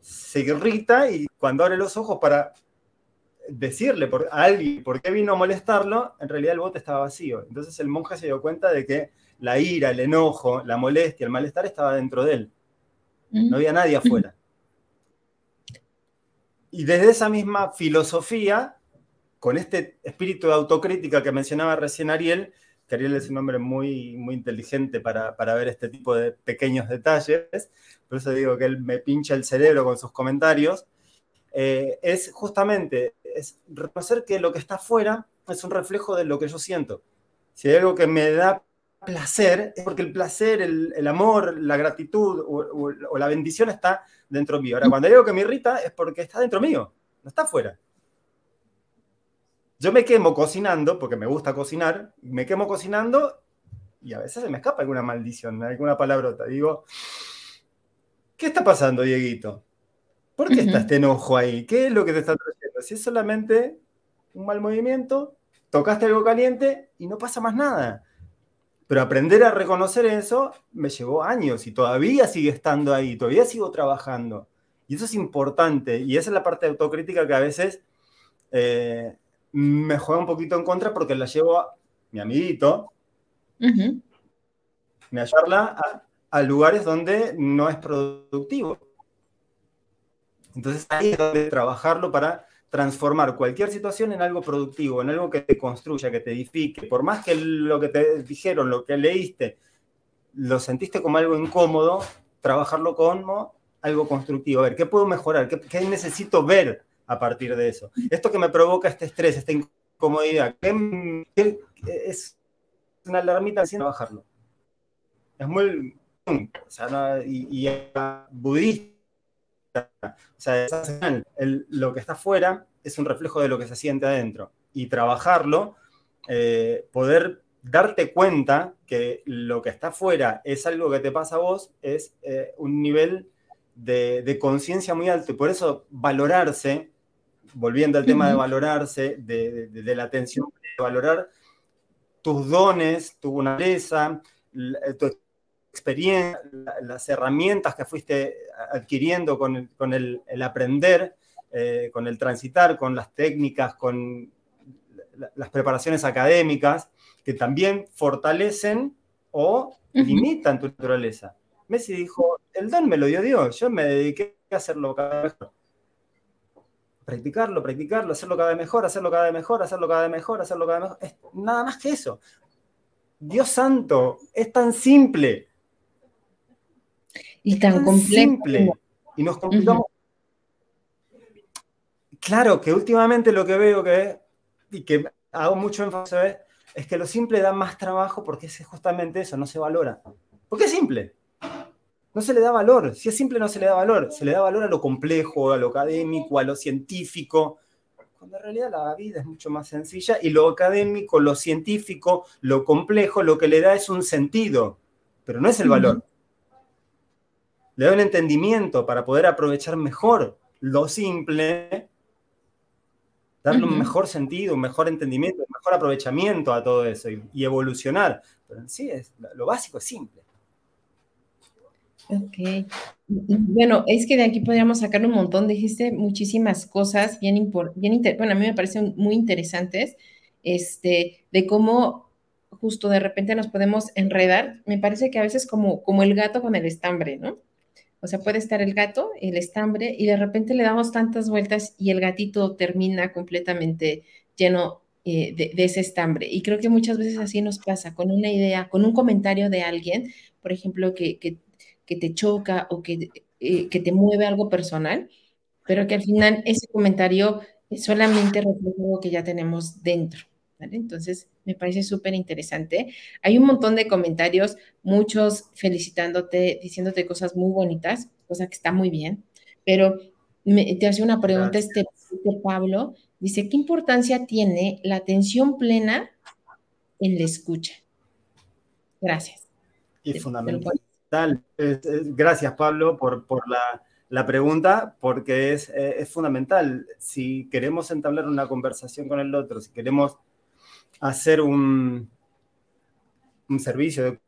se irrita y cuando abre los ojos para decirle por, a alguien por qué vino a molestarlo, en realidad el bote estaba vacío. Entonces el monje se dio cuenta de que la ira, el enojo, la molestia, el malestar estaba dentro de él. No había nadie afuera. Y desde esa misma filosofía, con este espíritu de autocrítica que mencionaba recién Ariel, que Ariel es un hombre muy, muy inteligente para, ver este tipo de pequeños detalles, por eso digo que él me pincha el cerebro con sus comentarios, eh, es justamente es reconocer que lo que está afuera es un reflejo de lo que yo siento. Si hay algo que me da placer es porque el placer, el, amor, la gratitud o, la bendición está dentro mío. Ahora, cuando digo que me irrita es porque está dentro mío, no está afuera. Yo me quemo cocinando, porque me gusta cocinar, me quemo cocinando y a veces se me escapa alguna maldición, alguna palabrota. Digo, ¿qué está pasando, Dieguito? ¿Por qué está este enojo ahí? ¿Qué es lo que te está trayendo? Si es solamente un mal movimiento, tocaste algo caliente y no pasa más nada. Pero aprender a reconocer eso me llevó años y todavía sigue estando ahí, todavía sigo trabajando. Y eso es importante. Y esa es la parte de autocrítica que a veces eh, me juega un poquito en contra porque la llevo a mi amiguito, me ayudarla a, a, lugares donde no es productivo. Entonces ahí es donde trabajarlo para transformar cualquier situación en algo productivo, en algo que te construya, que te edifique. Por más que lo que te dijeron, lo que leíste, lo sentiste como algo incómodo, trabajarlo como algo constructivo. A ver, ¿qué puedo mejorar? ¿Qué, necesito ver a partir de eso? Esto que me provoca este estrés, esta incomodidad, ¿qué, es una alarmita sin trabajarlo? Es muy... O y, y budista o sea, lo que está afuera es un reflejo de lo que se siente adentro. Y trabajarlo, eh, poder darte cuenta que lo que está afuera es algo que te pasa a vos, es eh, un nivel de, conciencia muy alto. Y por eso valorarse, volviendo al tema de valorarse, de, la atención, de valorar tus dones, tu naturaleza, tu experiencia, las herramientas que fuiste adquiriendo con el, aprender, eh, con el transitar, con las técnicas, con las preparaciones académicas, que también fortalecen o limitan tu naturaleza. Messi dijo, el don me lo dio Dios, yo me dediqué a hacerlo cada vez mejor. Practicarlo, practicarlo, hacerlo cada vez mejor, hacerlo cada vez mejor, hacerlo cada vez mejor, hacerlo cada vez mejor. Es nada más que eso. Dios santo, es tan simple. Y tan, complejo. Simple. Y nos complicamos. Claro que últimamente lo que veo que, y que hago mucho énfasis es que lo simple da más trabajo porque es justamente eso, no se valora. Porque es simple. No se le da valor. Si es simple, no se le da valor. Se le da valor a lo complejo, a lo académico, a lo científico. Cuando en realidad la vida es mucho más sencilla y lo académico, lo científico, lo complejo, lo que le da es un sentido, pero no es el valor. Le da un entendimiento para poder aprovechar mejor lo simple darle un mejor sentido, un mejor entendimiento, un mejor aprovechamiento a todo eso y, evolucionar. Pero en sí, es, lo básico es simple. Ok. Bueno, es que de aquí podríamos sacar un montón. Dijiste muchísimas cosas bien, bien bueno, a mí me parecen muy interesantes, este, de cómo justo de repente nos podemos enredar. Me parece que a veces como, como el gato con el estambre, ¿no? O sea, puede estar el gato, el estambre, y de repente le damos tantas vueltas y el gatito termina completamente lleno eh, de, ese estambre. Y creo que muchas veces así nos pasa, con una idea, con un comentario de alguien, por ejemplo, que, te choca o que, eh, que te mueve algo personal, pero que al final ese comentario solamente refleja algo que ya tenemos dentro. Entonces, me parece súper interesante. Hay un montón de comentarios, muchos felicitándote, diciéndote cosas muy bonitas, cosa que está muy bien, pero te hace una pregunta este, este, Pablo, dice, ¿qué importancia tiene la atención plena en la escucha? Gracias. Y fundamental. Gracias, Pablo, por, por la, pregunta, porque es, es fundamental. Si queremos entablar una conversación con el otro, si queremos hacer un, un servicio de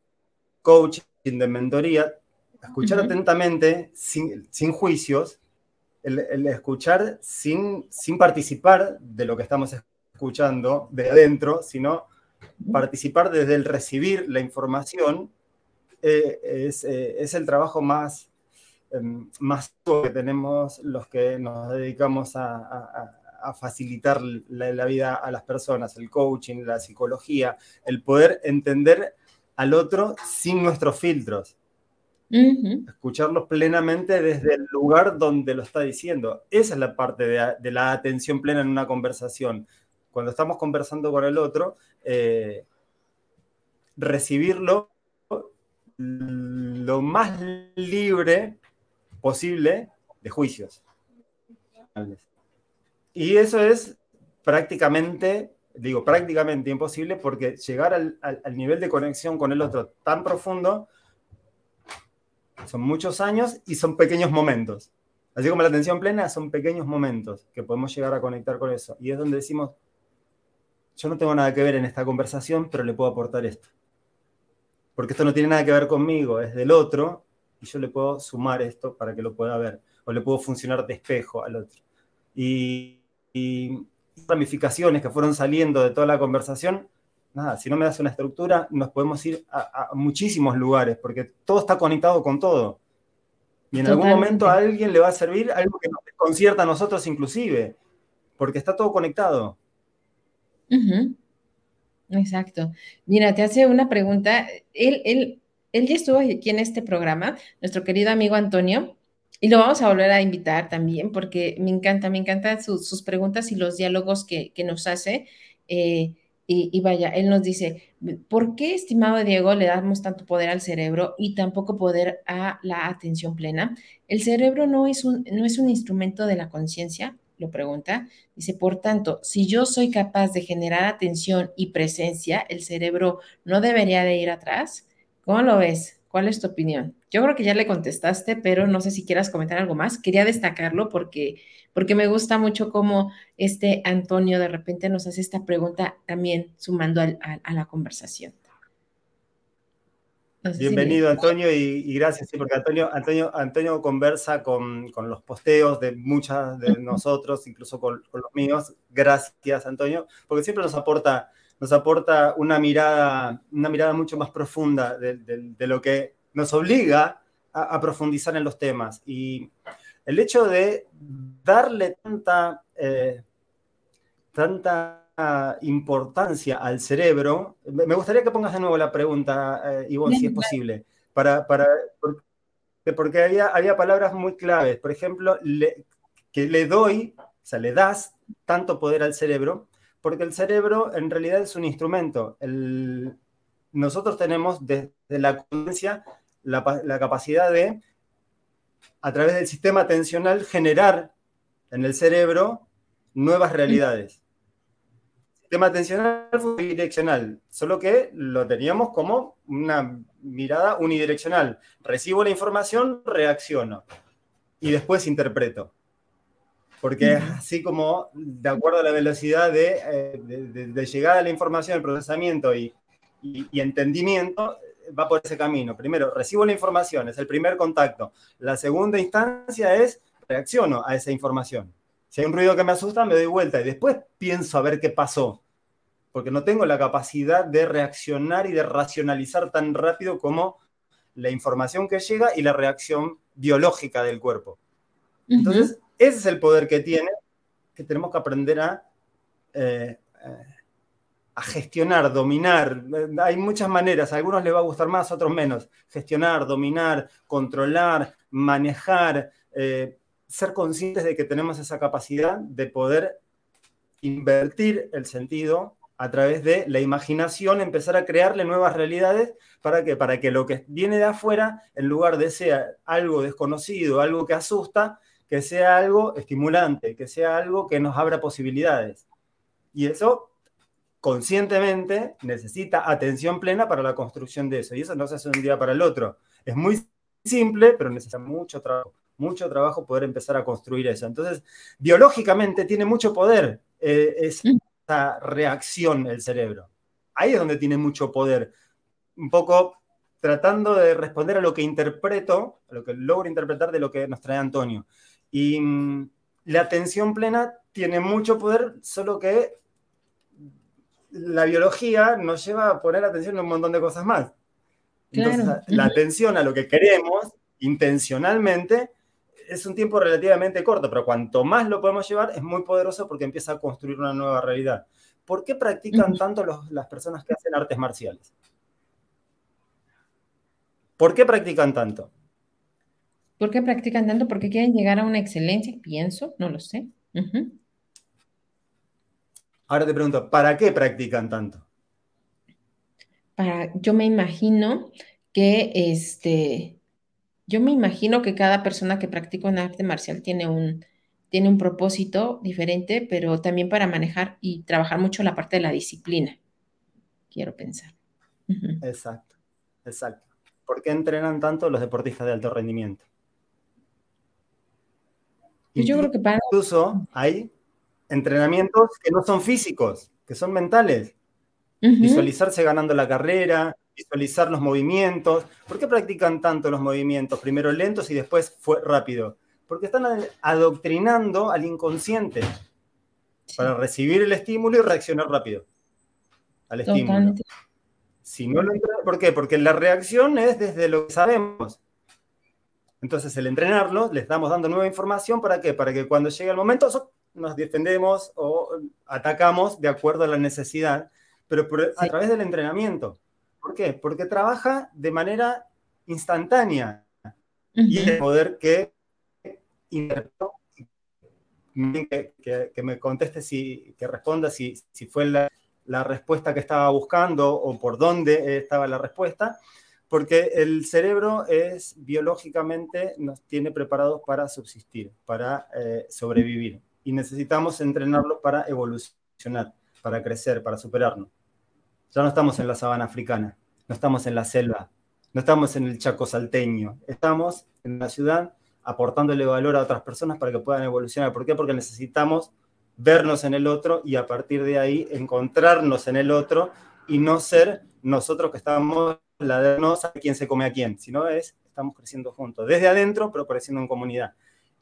coaching, de mentoría, escuchar atentamente, sin, juicios, el, escuchar sin, sin participar de lo que estamos escuchando de adentro, sino participar desde el recibir la información, eh, es, eh, es, el trabajo más, más que tenemos los que nos dedicamos a, a facilitar la, vida a las personas, el coaching, la psicología, el poder entender al otro sin nuestros filtros. Escucharlos plenamente desde el lugar donde lo está diciendo. Esa es la parte de, la atención plena en una conversación. Cuando estamos conversando con el otro, eh, recibirlo lo más libre posible de juicios. Y eso es prácticamente, digo, prácticamente imposible porque llegar al, nivel de conexión con el otro tan profundo son muchos años y son pequeños momentos. Así como la atención plena son pequeños momentos que podemos llegar a conectar con eso. Y es donde decimos, yo no tengo nada que ver en esta conversación, pero le puedo aportar esto. Porque esto no tiene nada que ver conmigo, es del otro, y yo le puedo sumar esto para que lo pueda ver, o le puedo funcionar de espejo al otro. Y, y ramificaciones que fueron saliendo de toda la conversación, nada, si no me das una estructura, nos podemos ir a, muchísimos lugares, porque todo está conectado con todo. Y en algún momento a alguien le va a servir algo que nos concierta a nosotros inclusive, porque está todo conectado. Exacto. Mira, te hace una pregunta. Él, él, él ya estuvo aquí en este programa, nuestro querido amigo Antonio, y lo vamos a volver a invitar también porque me encanta, me encantan sus preguntas y los diálogos que, nos hace. Eh, y, vaya, él nos dice, ¿por qué, estimado Diego, le damos tanto poder al cerebro y tan poco poder a la atención plena? El cerebro no es un, no es un instrumento de la conciencia, lo pregunta. Dice, por tanto, si yo soy capaz de generar atención y presencia, el cerebro no debería de ir atrás. ¿Cómo lo ves? ¿Cuál es tu opinión? Yo creo que ya le contestaste, pero no sé si quieras comentar algo más. Quería destacarlo porque, porque me gusta mucho cómo este Antonio de repente nos hace esta pregunta también sumando a la conversación. Bienvenido, Antonio, y, gracias, sí, porque Antonio, Antonio, Antonio conversa con, con los posteos de muchas de nosotros, incluso con, con, los míos. Gracias, Antonio, porque siempre nos aporta, nos aporta una mirada, una mirada mucho más profunda de, de, lo que nos obliga a, a, profundizar en los temas. Y el hecho de darle tanta, eh, tanta importancia al cerebro. Me gustaría que pongas de nuevo la pregunta, eh, Ivonne, si es posible, para, para, porque, había, había palabras muy claves. Por ejemplo, que le doy, o sea, le das tanto poder al cerebro, porque el cerebro en realidad es un instrumento. El, nosotros tenemos desde la conciencia la, la capacidad de, a través del sistema atencional, generar en el cerebro nuevas realidades tema atencional fue bidireccional, solo que lo teníamos como una mirada unidireccional. Recibo la información, reacciono y después interpreto. Porque así como, de acuerdo a la velocidad de, eh, llegada a la información, el procesamiento y, y, entendimiento, va por ese camino. Primero, recibo la información, es el primer contacto. La segunda instancia es reacciono a esa información. Si hay un ruido que me asusta, me doy vuelta y después pienso a ver qué pasó. Porque no tengo la capacidad de reaccionar y de racionalizar tan rápido como la información que llega y la reacción biológica del cuerpo. Entonces, ese es el poder que tiene, que tenemos que aprender a, eh, eh, gestionar, dominar. Hay muchas maneras, a algunos les va a gustar más, a otros menos. Gestionar, dominar, controlar, manejar. Eh, ser conscientes de que tenemos esa capacidad de poder invertir el sentido a través de la imaginación, empezar a crearle nuevas realidades para que, para que lo que viene de afuera, en lugar de ser algo desconocido, algo que asusta, que sea algo estimulante, que sea algo que nos abra posibilidades. Y eso, conscientemente, necesita atención plena para la construcción de eso. Y eso no se hace de un día para el otro. Es muy simple, pero necesita mucho trabajo mucho trabajo poder empezar a construir eso. Entonces, biológicamente tiene mucho poder eh, esa reacción el cerebro. Ahí es donde tiene mucho poder. Un poco tratando de responder a lo que interpreto, a lo que logro interpretar de lo que nos trae Antonio. Y mm, la atención plena tiene mucho poder, solo que la biología nos lleva a poner atención en un montón de cosas más. Entonces, la atención a lo que queremos intencionalmente es un tiempo relativamente corto, pero cuanto más lo podemos llevar, es muy poderoso porque empieza a construir una nueva realidad. ¿Por qué practican tanto las personas que hacen artes marciales? ¿Por qué practican tanto? ¿Por qué practican tanto? Porque quieren llegar a una excelencia, pienso, no lo sé. Ahora te pregunto, ¿para qué practican tanto? Para, yo me imagino que este, yo me imagino que cada persona que practica un arte marcial tiene un, tiene un propósito diferente, pero también para manejar y trabajar mucho la parte de la disciplina, quiero pensar. Exacto, exacto. ¿Por qué entrenan tanto los deportistas de alto rendimiento? Pues yo creo que para... Incluso hay entrenamientos que no son físicos, que son mentales. Visualizarse ganando la carrera, visualizar los movimientos. ¿Por qué practican tanto los movimientos? Primero lentos y después fue rápido. Porque están adoctrinando al inconsciente para recibir el estímulo y reaccionar rápido al estímulo. Si no lo ¿Por qué? Porque la reacción es desde lo que sabemos. Entonces, el entrenarlo, les estamos dando nueva información. ¿Para qué? Para que cuando llegue el momento nos defendemos o atacamos de acuerdo a la necesidad, pero a través del entrenamiento. ¿Por qué? Porque trabaja de manera instantánea y el poder que, que, que, me conteste, si, que responda si, si fue la, la, respuesta que estaba buscando o por dónde estaba la respuesta, porque el cerebro es biológicamente, nos tiene preparados para subsistir, para eh, sobrevivir. Y necesitamos entrenarlo para evolucionar, para crecer, para superarnos. Ya no estamos en la sabana africana, no estamos en la selva, no estamos en el Chaco salteño, estamos en la ciudad aportándole valor a otras personas para que puedan evolucionar. ¿Por qué? Porque necesitamos vernos en el otro y a partir de ahí encontrarnos en el otro y no ser nosotros que estamos la de no sabe quién se come a quién, sino es estamos creciendo juntos, desde adentro, pero creciendo en comunidad.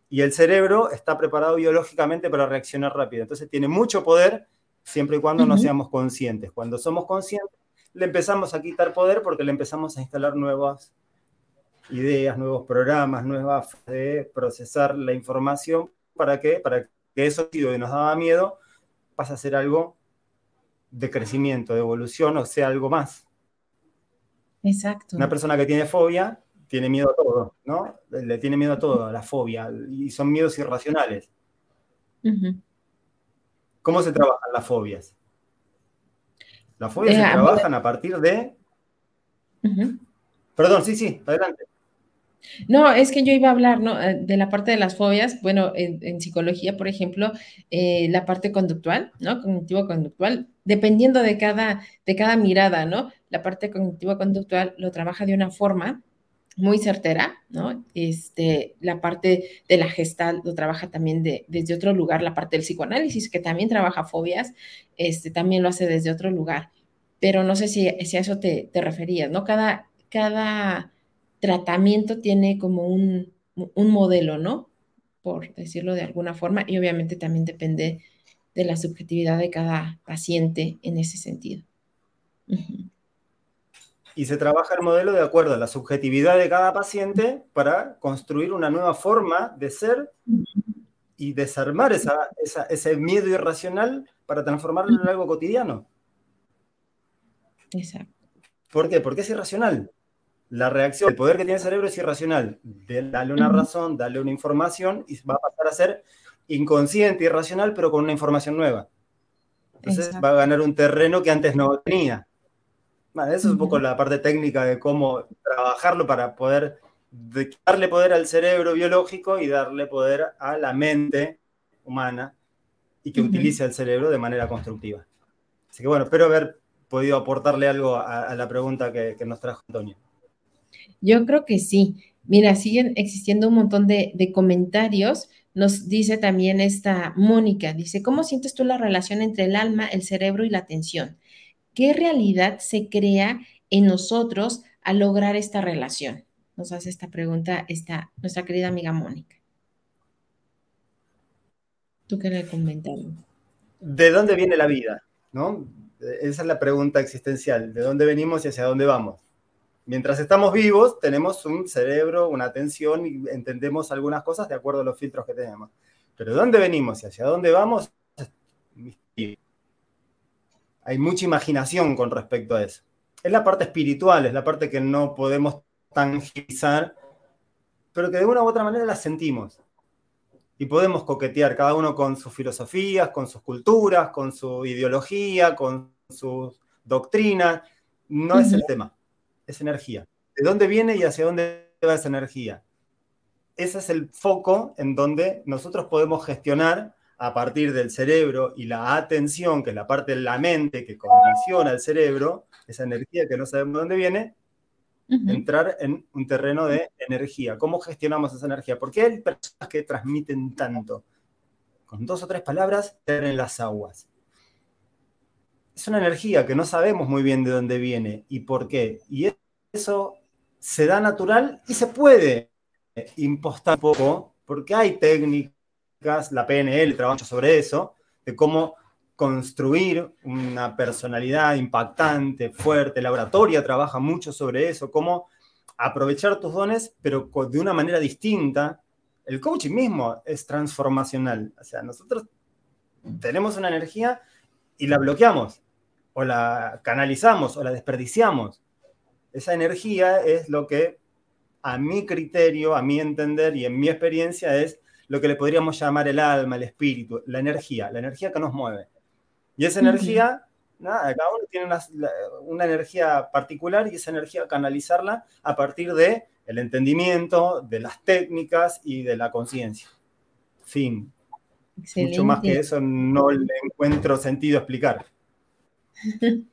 Y el cerebro está preparado biológicamente para reaccionar rápido. Entonces tiene mucho poder siempre y cuando no seamos conscientes. Cuando somos conscientes, le empezamos a quitar poder porque le empezamos a instalar nuevas ideas, nuevos programas, nuevas de procesar la información. ¿Para qué? Para que eso que nos daba miedo pase a ser algo de crecimiento, de evolución, o sea, algo más. Exacto. Una persona que tiene fobia tiene miedo a todo, ¿no? Le tiene miedo a todo, a la fobia, y son miedos irracionales. ¿Cómo se trabajan las fobias? Las fobias se trabajan a partir de... Perdón, sí, sí, adelante. No, es que yo iba a hablar ¿no? Eh, de la parte de las fobias. Bueno, en, psicología, por ejemplo, eh, la parte conductual, ¿no? Cognitivo-conductual, dependiendo de cada, de cada mirada, ¿no? La parte cognitivo-conductual lo trabaja de una forma muy certera, ¿no? Este, la parte de la gestal lo trabaja también de, desde otro lugar, la parte del psicoanálisis, que también trabaja fobias, este, también lo hace desde otro lugar. Pero no sé si, si a eso te, te referías, ¿no? Cada, cada tratamiento tiene como un, modelo, ¿no? Por decirlo de alguna forma, y obviamente también depende de la subjetividad de cada paciente en ese sentido. Y se trabaja el modelo de acuerdo a la subjetividad de cada paciente para construir una nueva forma de ser y desarmar ese miedo irracional para transformarlo en algo cotidiano. Exacto. ¿Por qué? Porque es irracional la reacción, el poder que tiene el cerebro es irracional. Dale una razón, dale una información y va a pasar a ser inconsciente, irracional, pero con una información nueva. Entonces va a ganar un terreno que antes no tenía. Bueno, eso es un poco la parte técnica de cómo trabajarlo para poder darle poder al cerebro biológico y darle poder a la mente humana y que utilice el cerebro de manera constructiva. Así que bueno, espero haber podido aportarle algo a, la pregunta que nos trajo Antonio. Yo creo que sí. Mira, siguen existiendo un montón de, comentarios. Nos dice también esta Mónica, dice, ¿cómo sientes tú la relación entre el alma, el cerebro y la atención? ¿Qué realidad se crea en nosotros al lograr esta relación? Nos hace esta pregunta esta, nuestra querida amiga Mónica. ¿Tú qué le comentario? ¿De dónde viene la vida? ¿No? Esa es la pregunta existencial. ¿De dónde venimos y hacia dónde vamos? mientras estamos vivos, tenemos un cerebro, una atención y entendemos algunas cosas de acuerdo a los filtros que tenemos. Pero ¿de dónde venimos y hacia dónde vamos? Hay mucha imaginación con respecto a eso. Es la parte espiritual, es la parte que no podemos tangizar, pero que de una u otra manera la sentimos. Y podemos coquetear cada uno con sus filosofías, con sus culturas, con su ideología, con sus doctrinas. No es el tema es energía. ¿De dónde viene y hacia dónde va esa energía? Ese es el foco en donde nosotros podemos gestionar a partir del cerebro y la atención, que es la parte de la mente que condiciona el cerebro, esa energía que no sabemos de dónde viene, entrar en un terreno de energía. ¿Cómo gestionamos esa energía? ¿Por qué hay personas que transmiten tanto? Con dos o tres palabras, en las aguas es una energía que no sabemos muy bien de dónde viene y por qué. Y eso se da natural y se puede impostar un poco, porque hay técnicas, la PNL trabaja sobre eso, de cómo construir una personalidad impactante, fuerte. La oratoria trabaja mucho sobre eso, cómo aprovechar tus dones, pero de una manera distinta. El coaching mismo es transformacional. O sea, nosotros tenemos una energía y la bloqueamos o la canalizamos o la desperdiciamos. Esa energía es lo que a mi criterio, a mi entender y en mi experiencia es lo que le podríamos llamar el alma, el espíritu, la energía, la energía que nos mueve. Y esa energía, nada, cada uno tiene una, energía particular y esa energía canalizarla a partir de el entendimiento, de las técnicas y de la conciencia. Fin. Mucho más que eso no le encuentro sentido explicar.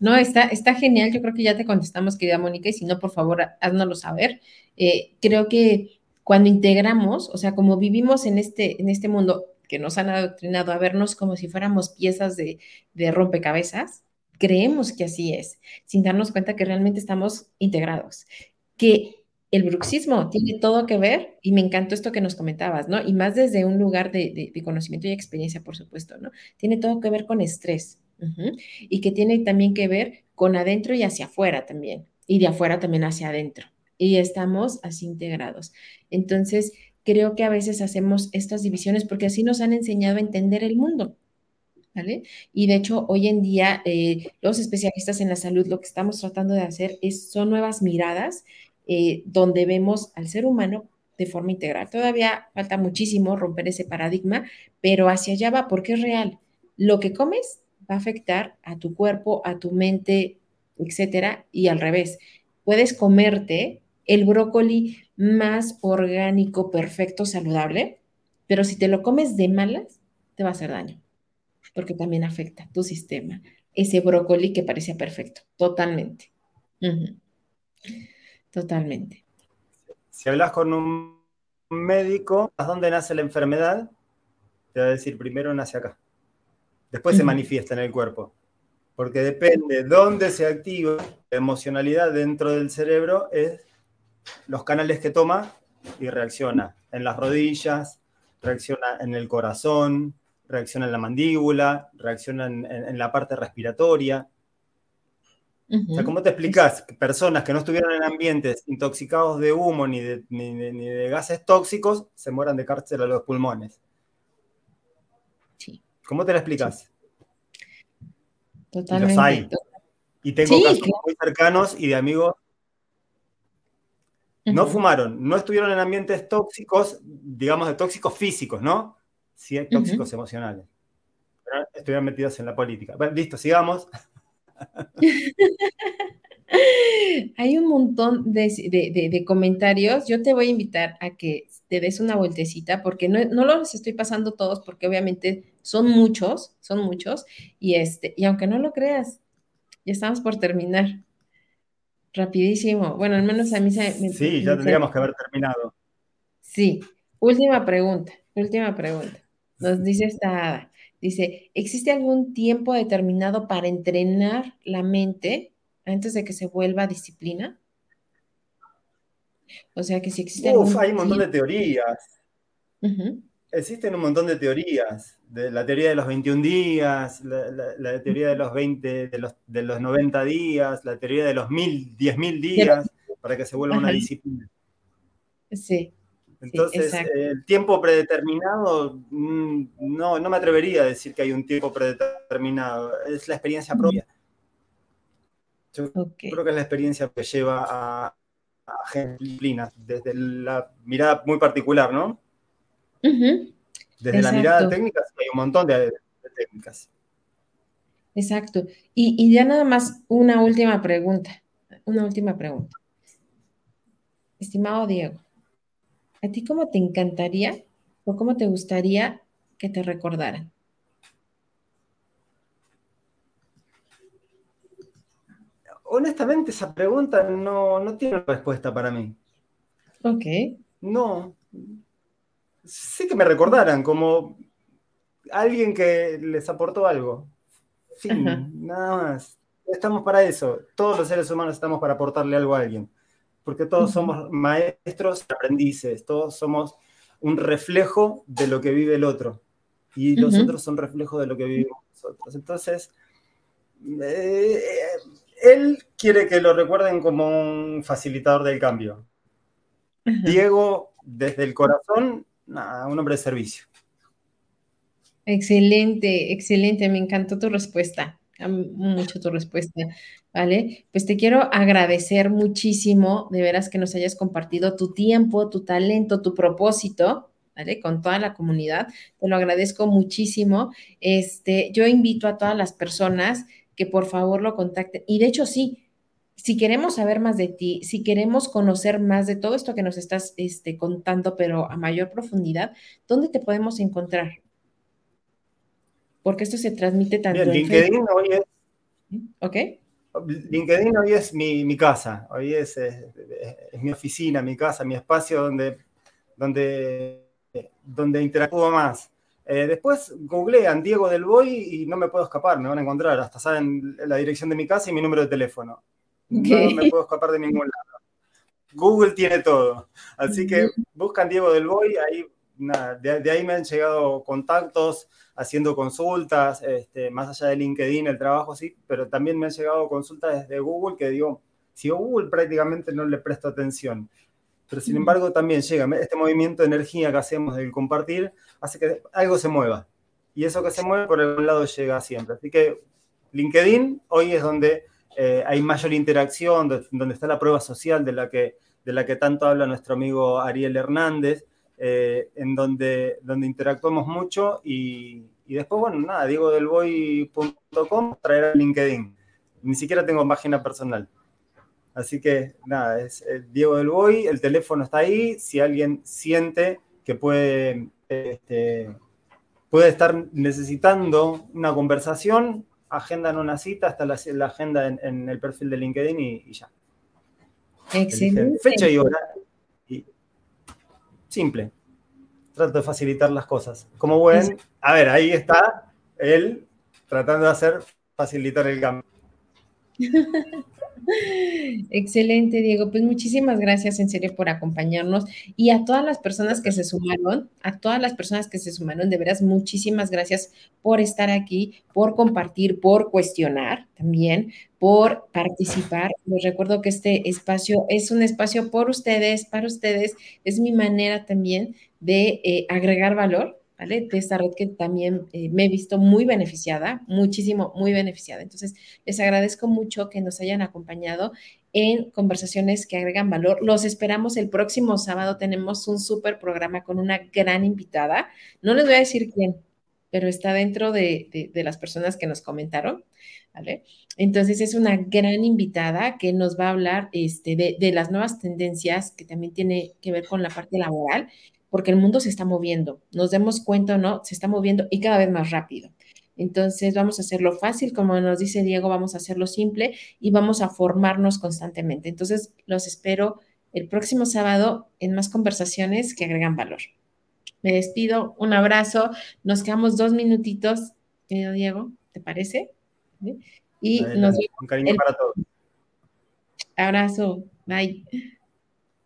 No, está, está genial. Yo creo que ya te contestamos, querida Mónica, y si no, por favor, háznoslo saber. Eh, creo que cuando integramos, o sea, como vivimos en este, en este mundo que nos han adoctrinado a vernos como si fuéramos piezas de, de rompecabezas, creemos que así es, sin darnos cuenta que realmente estamos integrados. Que el bruxismo tiene todo que ver, y me encantó esto que nos comentabas, ¿no? Y más desde un lugar de, conocimiento y experiencia, por supuesto, ¿no? Tiene todo que ver con estrés, y que tiene también que ver con adentro y hacia afuera también, y de afuera también hacia adentro, y estamos así integrados. Entonces, creo que a veces hacemos estas divisiones porque así nos han enseñado a entender el mundo. ¿Vale? Y de hecho, hoy en día, eh, los especialistas en la salud lo que estamos tratando de hacer es, son nuevas miradas eh, donde vemos al ser humano de forma integral. Todavía falta muchísimo romper ese paradigma, pero hacia allá va porque es real. Lo que comes va a afectar a tu cuerpo, a tu mente, etcétera, y al revés. Puedes comerte el brócoli más orgánico, perfecto, saludable, pero si te lo comes de malas, te va a hacer daño, porque también afecta tu sistema. Ese brócoli que parecía perfecto, totalmente. Totalmente. Si hablas con un médico, ¿a dónde nace la enfermedad? Te va a decir, primero nace acá. Después se manifiesta en el cuerpo. Porque depende de dónde se activa la emocionalidad dentro del cerebro, es los canales que toma y reacciona. En las rodillas, reacciona en el corazón, reacciona en la mandíbula, reacciona en la parte respiratoria. ¿cómo te explicas que personas que no estuvieron en ambientes intoxicados de humo ni de, ni, de, gases tóxicos se mueran de cárcel a los pulmones? Sí. ¿Cómo te lo explicas? Totalmente. Y los hay. Y tengo casos muy cercanos y de amigos. No fumaron, no estuvieron en ambientes tóxicos, digamos de tóxicos físicos, ¿no? Sí, tóxicos emocionales. Pero estuvieron metidos en la política. Bueno, listo, sigamos. Hay un montón de, comentarios. Yo te voy a invitar a que te des una vueltecita porque no, los estoy pasando todos porque obviamente son muchos, son muchos. Y, este, y aunque no lo creas, ya estamos por terminar. Rapidísimo. Bueno, al menos a mí se me... Sí, ya tendríamos que haber terminado. Sí. Última pregunta, última pregunta. Nos dice esta Dice, ¿existe algún tiempo determinado para entrenar la mente antes de que se vuelva disciplina? O sea que si existe... Uf, hay un montón de teorías. Existen un montón de teorías. De la teoría de los 21 días, la, teoría de los 20, de los, de los 90 días, la teoría de los mil, 10.000 días, para que se vuelva una disciplina. Sí. Entonces, el tiempo predeterminado, mm, no, no me atrevería a decir que hay un tiempo predeterminado, es la experiencia propia. Yo creo que es la experiencia que lleva a, a disciplinas, desde la mirada muy particular, ¿no? Desde la mirada técnica hay un montón de, técnicas. Exacto. Y, y ya nada más una última pregunta, una última pregunta. Estimado Diego, ¿A ti cómo te encantaría o cómo te gustaría que te recordaran? Honestamente, esa pregunta no, tiene respuesta para mí. Ok. No. Sí que me recordaran como alguien que les aportó algo. Fin, nada más. Estamos para eso. Todos los seres humanos estamos para aportarle algo a alguien porque todos somos maestros, aprendices, todos somos un reflejo de lo que vive el otro y los otros son reflejo de lo que vivimos nosotros. Entonces, eh, él quiere que lo recuerden como un facilitador del cambio. Diego, desde el corazón, un hombre de servicio. Excelente, excelente, me encantó tu respuesta mucho tu respuesta, ¿vale? Pues te quiero agradecer muchísimo, de veras que nos hayas compartido tu tiempo, tu talento, tu propósito, ¿vale? Con toda la comunidad. Te lo agradezco muchísimo. Este, yo invito a todas las personas que por favor lo contacten. Y de hecho, sí, si queremos saber más de ti, si queremos conocer más de todo esto que nos estás este, contando, pero a mayor profundidad, ¿dónde te podemos encontrar? porque esto se transmite tanto Bien, LinkedIn hoy es... ¿Ok? LinkedIn hoy es mi, casa, hoy es, es, mi oficina, mi casa, mi espacio donde, donde, donde interactúo más. Eh, después googlean Diego del Boy y no me puedo escapar, me van a encontrar. Hasta saben la dirección de mi casa y mi número de teléfono. No me puedo escapar de ningún lado. Google tiene todo. Así que buscan Diego del Boy, ahí, de, ahí me han llegado contactos haciendo consultas, este, más allá de LinkedIn, el trabajo sí, pero también me han llegado consultas desde Google que digo, si Google prácticamente no le presto atención. Pero sin embargo también llega este movimiento de energía que hacemos del compartir, hace que algo se mueva. Y eso que se mueve por algún lado llega siempre. Así que LinkedIn hoy es donde eh, hay mayor interacción, donde está la prueba social de la que, de la que tanto habla nuestro amigo Ariel Hernández, eh, en donde, donde interactuamos mucho y, y después, bueno, nada, diegodelboy.com traerá LinkedIn. Ni siquiera tengo página personal. Así que nada, es eh, Diego del Boy, el teléfono está ahí. Si alguien siente que puede, este, puede estar necesitando una conversación, agendan una cita, hasta la, agenda en, el perfil de LinkedIn y, ya. Excelente. Fecha y hora. simple. Trato de facilitar las cosas. Como ven, a ver, ahí está él tratando de hacer facilitar el cambio. Excelente, Diego. Pues muchísimas gracias en serio por acompañarnos y a todas las personas que se sumaron, a todas las personas que se sumaron, de veras, muchísimas gracias por estar aquí, por compartir, por cuestionar también, por participar. Les recuerdo que este espacio es un espacio por ustedes, para ustedes, es mi manera también de eh, agregar valor de esta red que también eh, me he visto muy beneficiada, muchísimo, muy beneficiada. Entonces, les agradezco mucho que nos hayan acompañado en conversaciones que agregan valor. Los esperamos el próximo sábado. Tenemos un súper programa con una gran invitada. No les voy a decir quién, pero está dentro de, las personas que nos comentaron. ¿Vale? Entonces es una gran invitada que nos va a hablar este, de, de, las nuevas tendencias que también tiene que ver con la parte laboral porque el mundo se está moviendo, nos demos cuenta o no, se está moviendo y cada vez más rápido. Entonces vamos a hacerlo fácil, como nos dice Diego, vamos a hacerlo simple y vamos a formarnos constantemente. Entonces los espero el próximo sábado en más conversaciones que agregan valor. Me despido, un abrazo, nos quedamos dos minutitos, querido Diego, ¿te parece? Y nos vemos. Un cariño para todos. Abrazo, bye.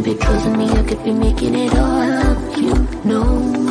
Shouldn't be trusting me, I could be making it all up, you know.